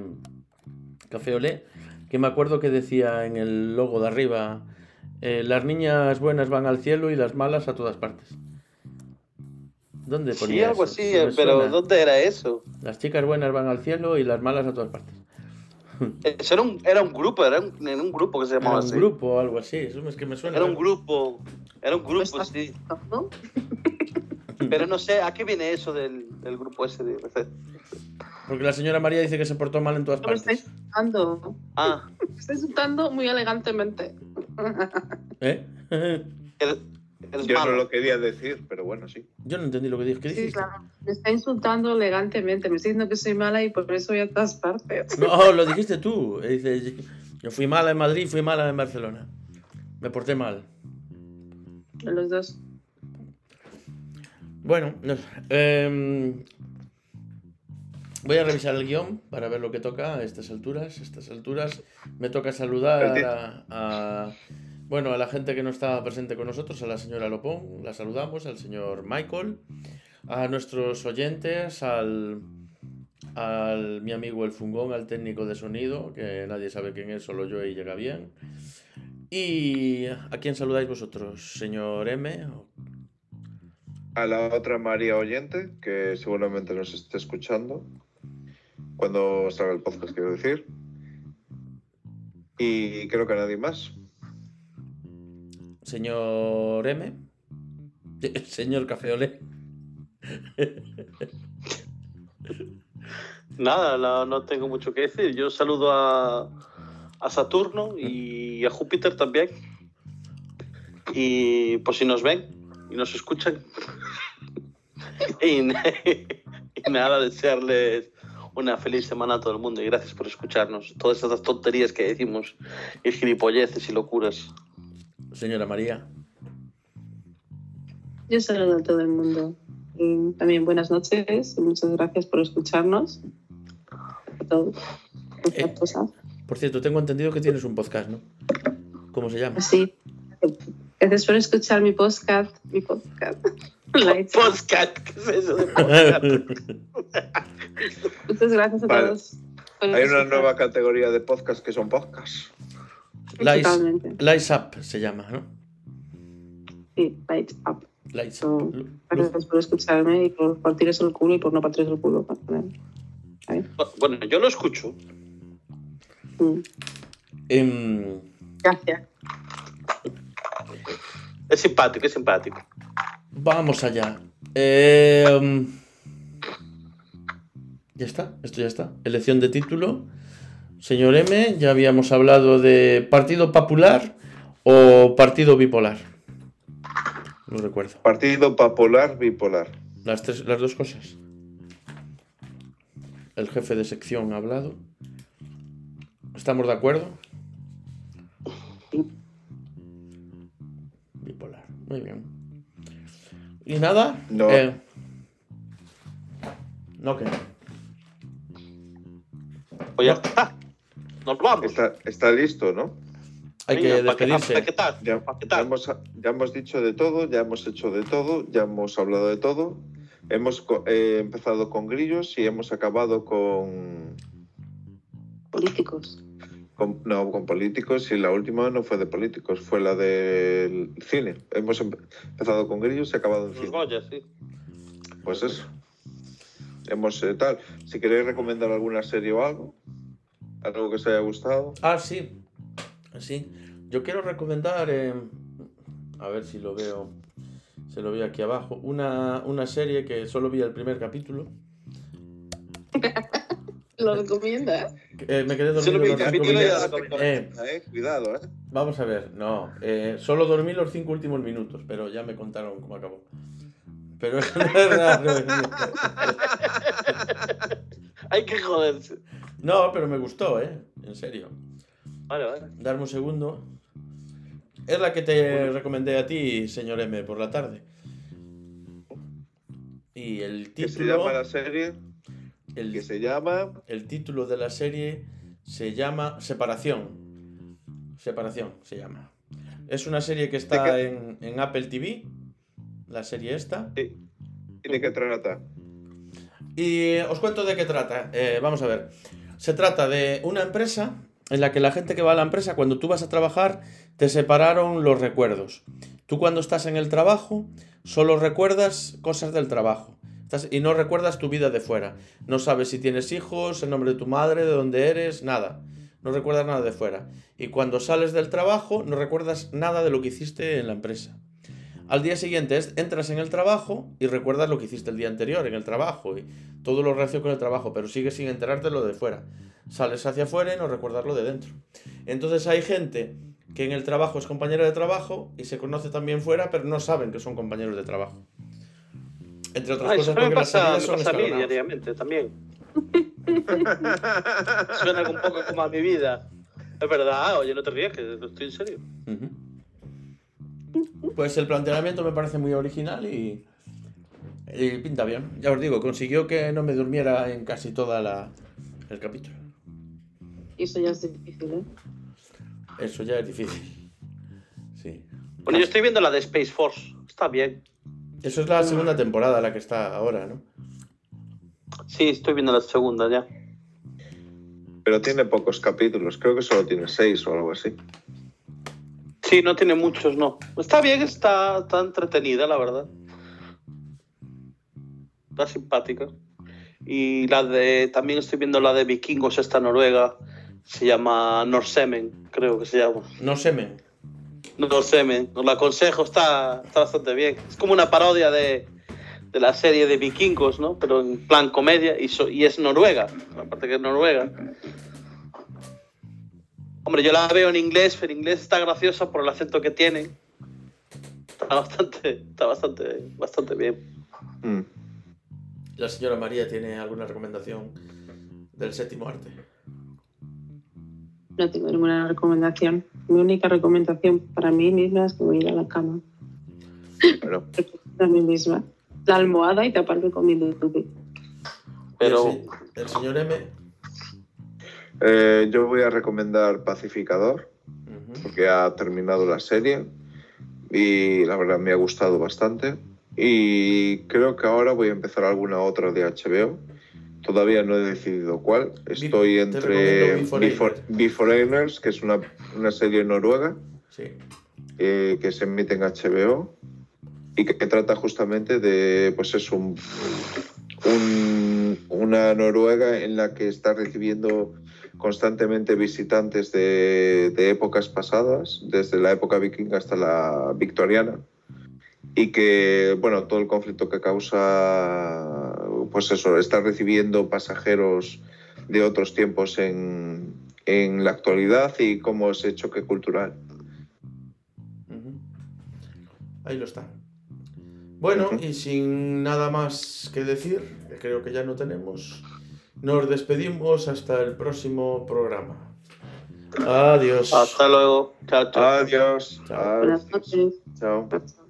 Café Olé, que me acuerdo que decía en el logo de arriba, eh, las niñas buenas van al cielo y las malas a todas partes. ¿Dónde ponía Sí, algo eso? así, eh, pero suena. ¿dónde era eso? Las chicas buenas van al cielo y las malas a todas partes. Eso era un, era un grupo, era un, en un grupo que se Era llamaba un así. grupo o algo así, eso es que me suena. Era un grupo, era un grupo, ¿Estás sí. Pero no sé, ¿a qué viene eso del, del grupo ese de? Porque la señora María dice que se portó mal en todas No me partes. insultando. Ah, Me estáis insultando muy elegantemente. ¿Eh? Yo no lo quería decir, pero bueno, sí. Yo no entendí lo que dijo. ¿Qué Sí, dijiste? claro. Me está insultando elegantemente. Me está diciendo que soy mala y por eso voy a todas partes. No, lo dijiste tú. Eh, Dice, yo fui mala en Madrid, fui mala en Barcelona. Me porté mal. Los dos. Bueno, no sé. Em, voy a revisar el guion para ver lo que toca a estas alturas. A estas alturas me toca saludar a, a- bueno, a la gente que no estaba presente con nosotros, a la señora Lopón, la saludamos, al señor Michael, a nuestros oyentes, al, al mi amigo el Fungón, al técnico de sonido, que nadie sabe quién es, solo yo y llega bien. ¿Y a quién saludáis vosotros, señor M? A la otra María Oyente, que seguramente nos esté escuchando cuando salga el podcast, quiero decir. Y creo que a nadie más. Señor M. Señor Cafeole. Nada, no, no tengo mucho que decir. Yo saludo a, a Saturno y a Júpiter también. Y por si nos ven y nos escuchan. y, y nada, desearles una feliz semana a todo el mundo y gracias por escucharnos. Todas estas tonterías que decimos y gilipolleces y locuras. Señora María. Yo saludo a todo el mundo. Y también buenas noches y muchas gracias por escucharnos. Todo. Eh. Por cierto, tengo entendido que tienes un podcast, ¿no? ¿Cómo se llama? Sí. Gracias por escuchar mi podcast. Mi podcast. Podcast, ¿qué es eso de podcast? Muchas gracias a Vale. todos. Hay una nueva categoría de podcast que son podcasts. Lights, Up se llama, ¿no? Sí, Lights Up. Lights So, Up. Gracias por escucharme y por partirles el culo y por no partirles el culo. Bueno, yo lo escucho. Mm. Em, Gracias. Es simpático, es simpático. vamos allá. Em, ya está, esto ya está. Elección de título. Señor M, ya habíamos hablado de Partido Popular o Partido Bipolar. No recuerdo. Partido Popular Bipolar. Las, tres, las dos cosas. El jefe de sección ha hablado. ¿Estamos de acuerdo? Bipolar. Muy bien. ¿Y nada? No. Eh, no, que Pues ya está. Nos vamos. Está, está listo, ¿no? hay que Venga, ¿pa' qué- despedirse. pa' qué tal? Ya, hemos, ya hemos dicho de todo, ya hemos hecho de todo, ya hemos hablado de todo. Hemos eh, empezado con grillos y hemos acabado con, Políticos. Con- no, con políticos y la última no fue de políticos, fue la del cine. Hemos empe- empezado con grillos y acabado en Los cine. Goya, sí. Pues eso. Hemos eh, tal. Si queréis recomendar alguna serie o algo, algo que os haya gustado. Ah, sí. Sí. Yo quiero recomendar, eh, a ver si lo veo, se lo veo aquí abajo, una, una serie que solo vi el primer capítulo. Lo recomienda. Eh, me quedé dormido los capítulo. Eh, Eh, cuidado, ¿eh? vamos a ver, no, eh, solo dormí los cinco últimos minutos, pero ya me contaron cómo acabó. Pero es verdad, Hay que joderse. no, pero me gustó, ¿eh? En serio. Vale, vale. Darme un segundo. Es la que te recomendé a ti, señor M, por la tarde. Y el Que se título, llama la serie. el, Que se llama. el título de la serie se llama Separación. Separación se llama. Es una serie que está ¿De en, en Apple TV, la serie esta. ¿Y de qué trata? Y os cuento de qué trata. Eh, vamos a ver. Se trata de una empresa en la que la gente que va a la empresa, cuando tú vas a trabajar, te separaron los recuerdos. Tú cuando estás en el trabajo, solo recuerdas cosas del trabajo. Estás- y no recuerdas tu vida de fuera. No sabes si tienes hijos, el nombre de tu madre, de dónde eres, nada. No recuerdas nada de fuera. Y cuando sales del trabajo, no recuerdas nada de lo que hiciste en la empresa. Al día siguiente entras en el trabajo y recuerdas lo que hiciste el día anterior en el trabajo y todo lo relacionado con el trabajo, pero sigues sin enterarte lo de fuera. Sales hacia afuera y no recuerdas lo de dentro. Entonces hay gente que en el trabajo es compañera de trabajo y se conoce también fuera, pero no saben que son compañeros de trabajo. Entre otras eso cosas porque las pasa, me son pasa a mí diariamente también. Suena un poco como a mi vida. Es verdad, oye, no te rías, que estoy en serio. Ujú. Pues el planteamiento me parece muy original y, y pinta bien. Ya os digo, consiguió que no me durmiera en casi toda la el capítulo. Y eso ya es difícil, ¿eh? Eso ya es difícil. Sí. Bueno, yo estoy viendo la de Space Force. Está bien. Eso es la segunda temporada la que está ahora, ¿no? Sí, estoy viendo la segunda ya. Pero tiene pocos capítulos, creo que solo tiene seis o algo así. Sí, no tiene muchos, no. Está bien, está, está entretenida, la verdad. Está simpática. Y la de. También estoy viendo la de vikingos, esta noruega. Se llama Norsemen, creo que se llama. No semen. Norsemen. Os la aconsejo, está, está bastante bien. Es como una parodia de, de la serie de vikingos, ¿no? Pero en plan comedia y, so- y es noruega. Aparte que es noruega. Hombre, yo la veo en inglés, pero en inglés está graciosa por el acento que tiene. Está bastante, está bastante, bastante bien. Mm. La señora María tiene alguna recomendación del séptimo arte. No tengo ninguna recomendación. Mi única recomendación para mí misma es que voy a ir a la cama. A mí misma. La almohada y taparme con mi YouTube. Pero el señor M. eh, yo voy a recomendar Pacificador, porque ha terminado la serie y la verdad me ha gustado bastante. Y creo que ahora voy a empezar alguna otra de HBO. Todavía no he decidido cuál. Estoy entre Beforeigners, que es una, una serie noruega Sí. eh, que se emite en HBO y que, que trata justamente de, pues es un, un- una Noruega en la que está recibiendo constantemente visitantes de, de épocas pasadas, desde la época vikinga hasta la victoriana, y que, bueno, todo el conflicto que causa, pues eso, está recibiendo pasajeros de otros tiempos en, en la actualidad y cómo ese choque cultural. Ahí lo está. Bueno, y sin nada más que decir, creo que ya no tenemos, nos despedimos hasta el próximo programa. Adiós. hasta luego. Chao, chao. Adiós. Chao. Buenas noches. Chao. Chao.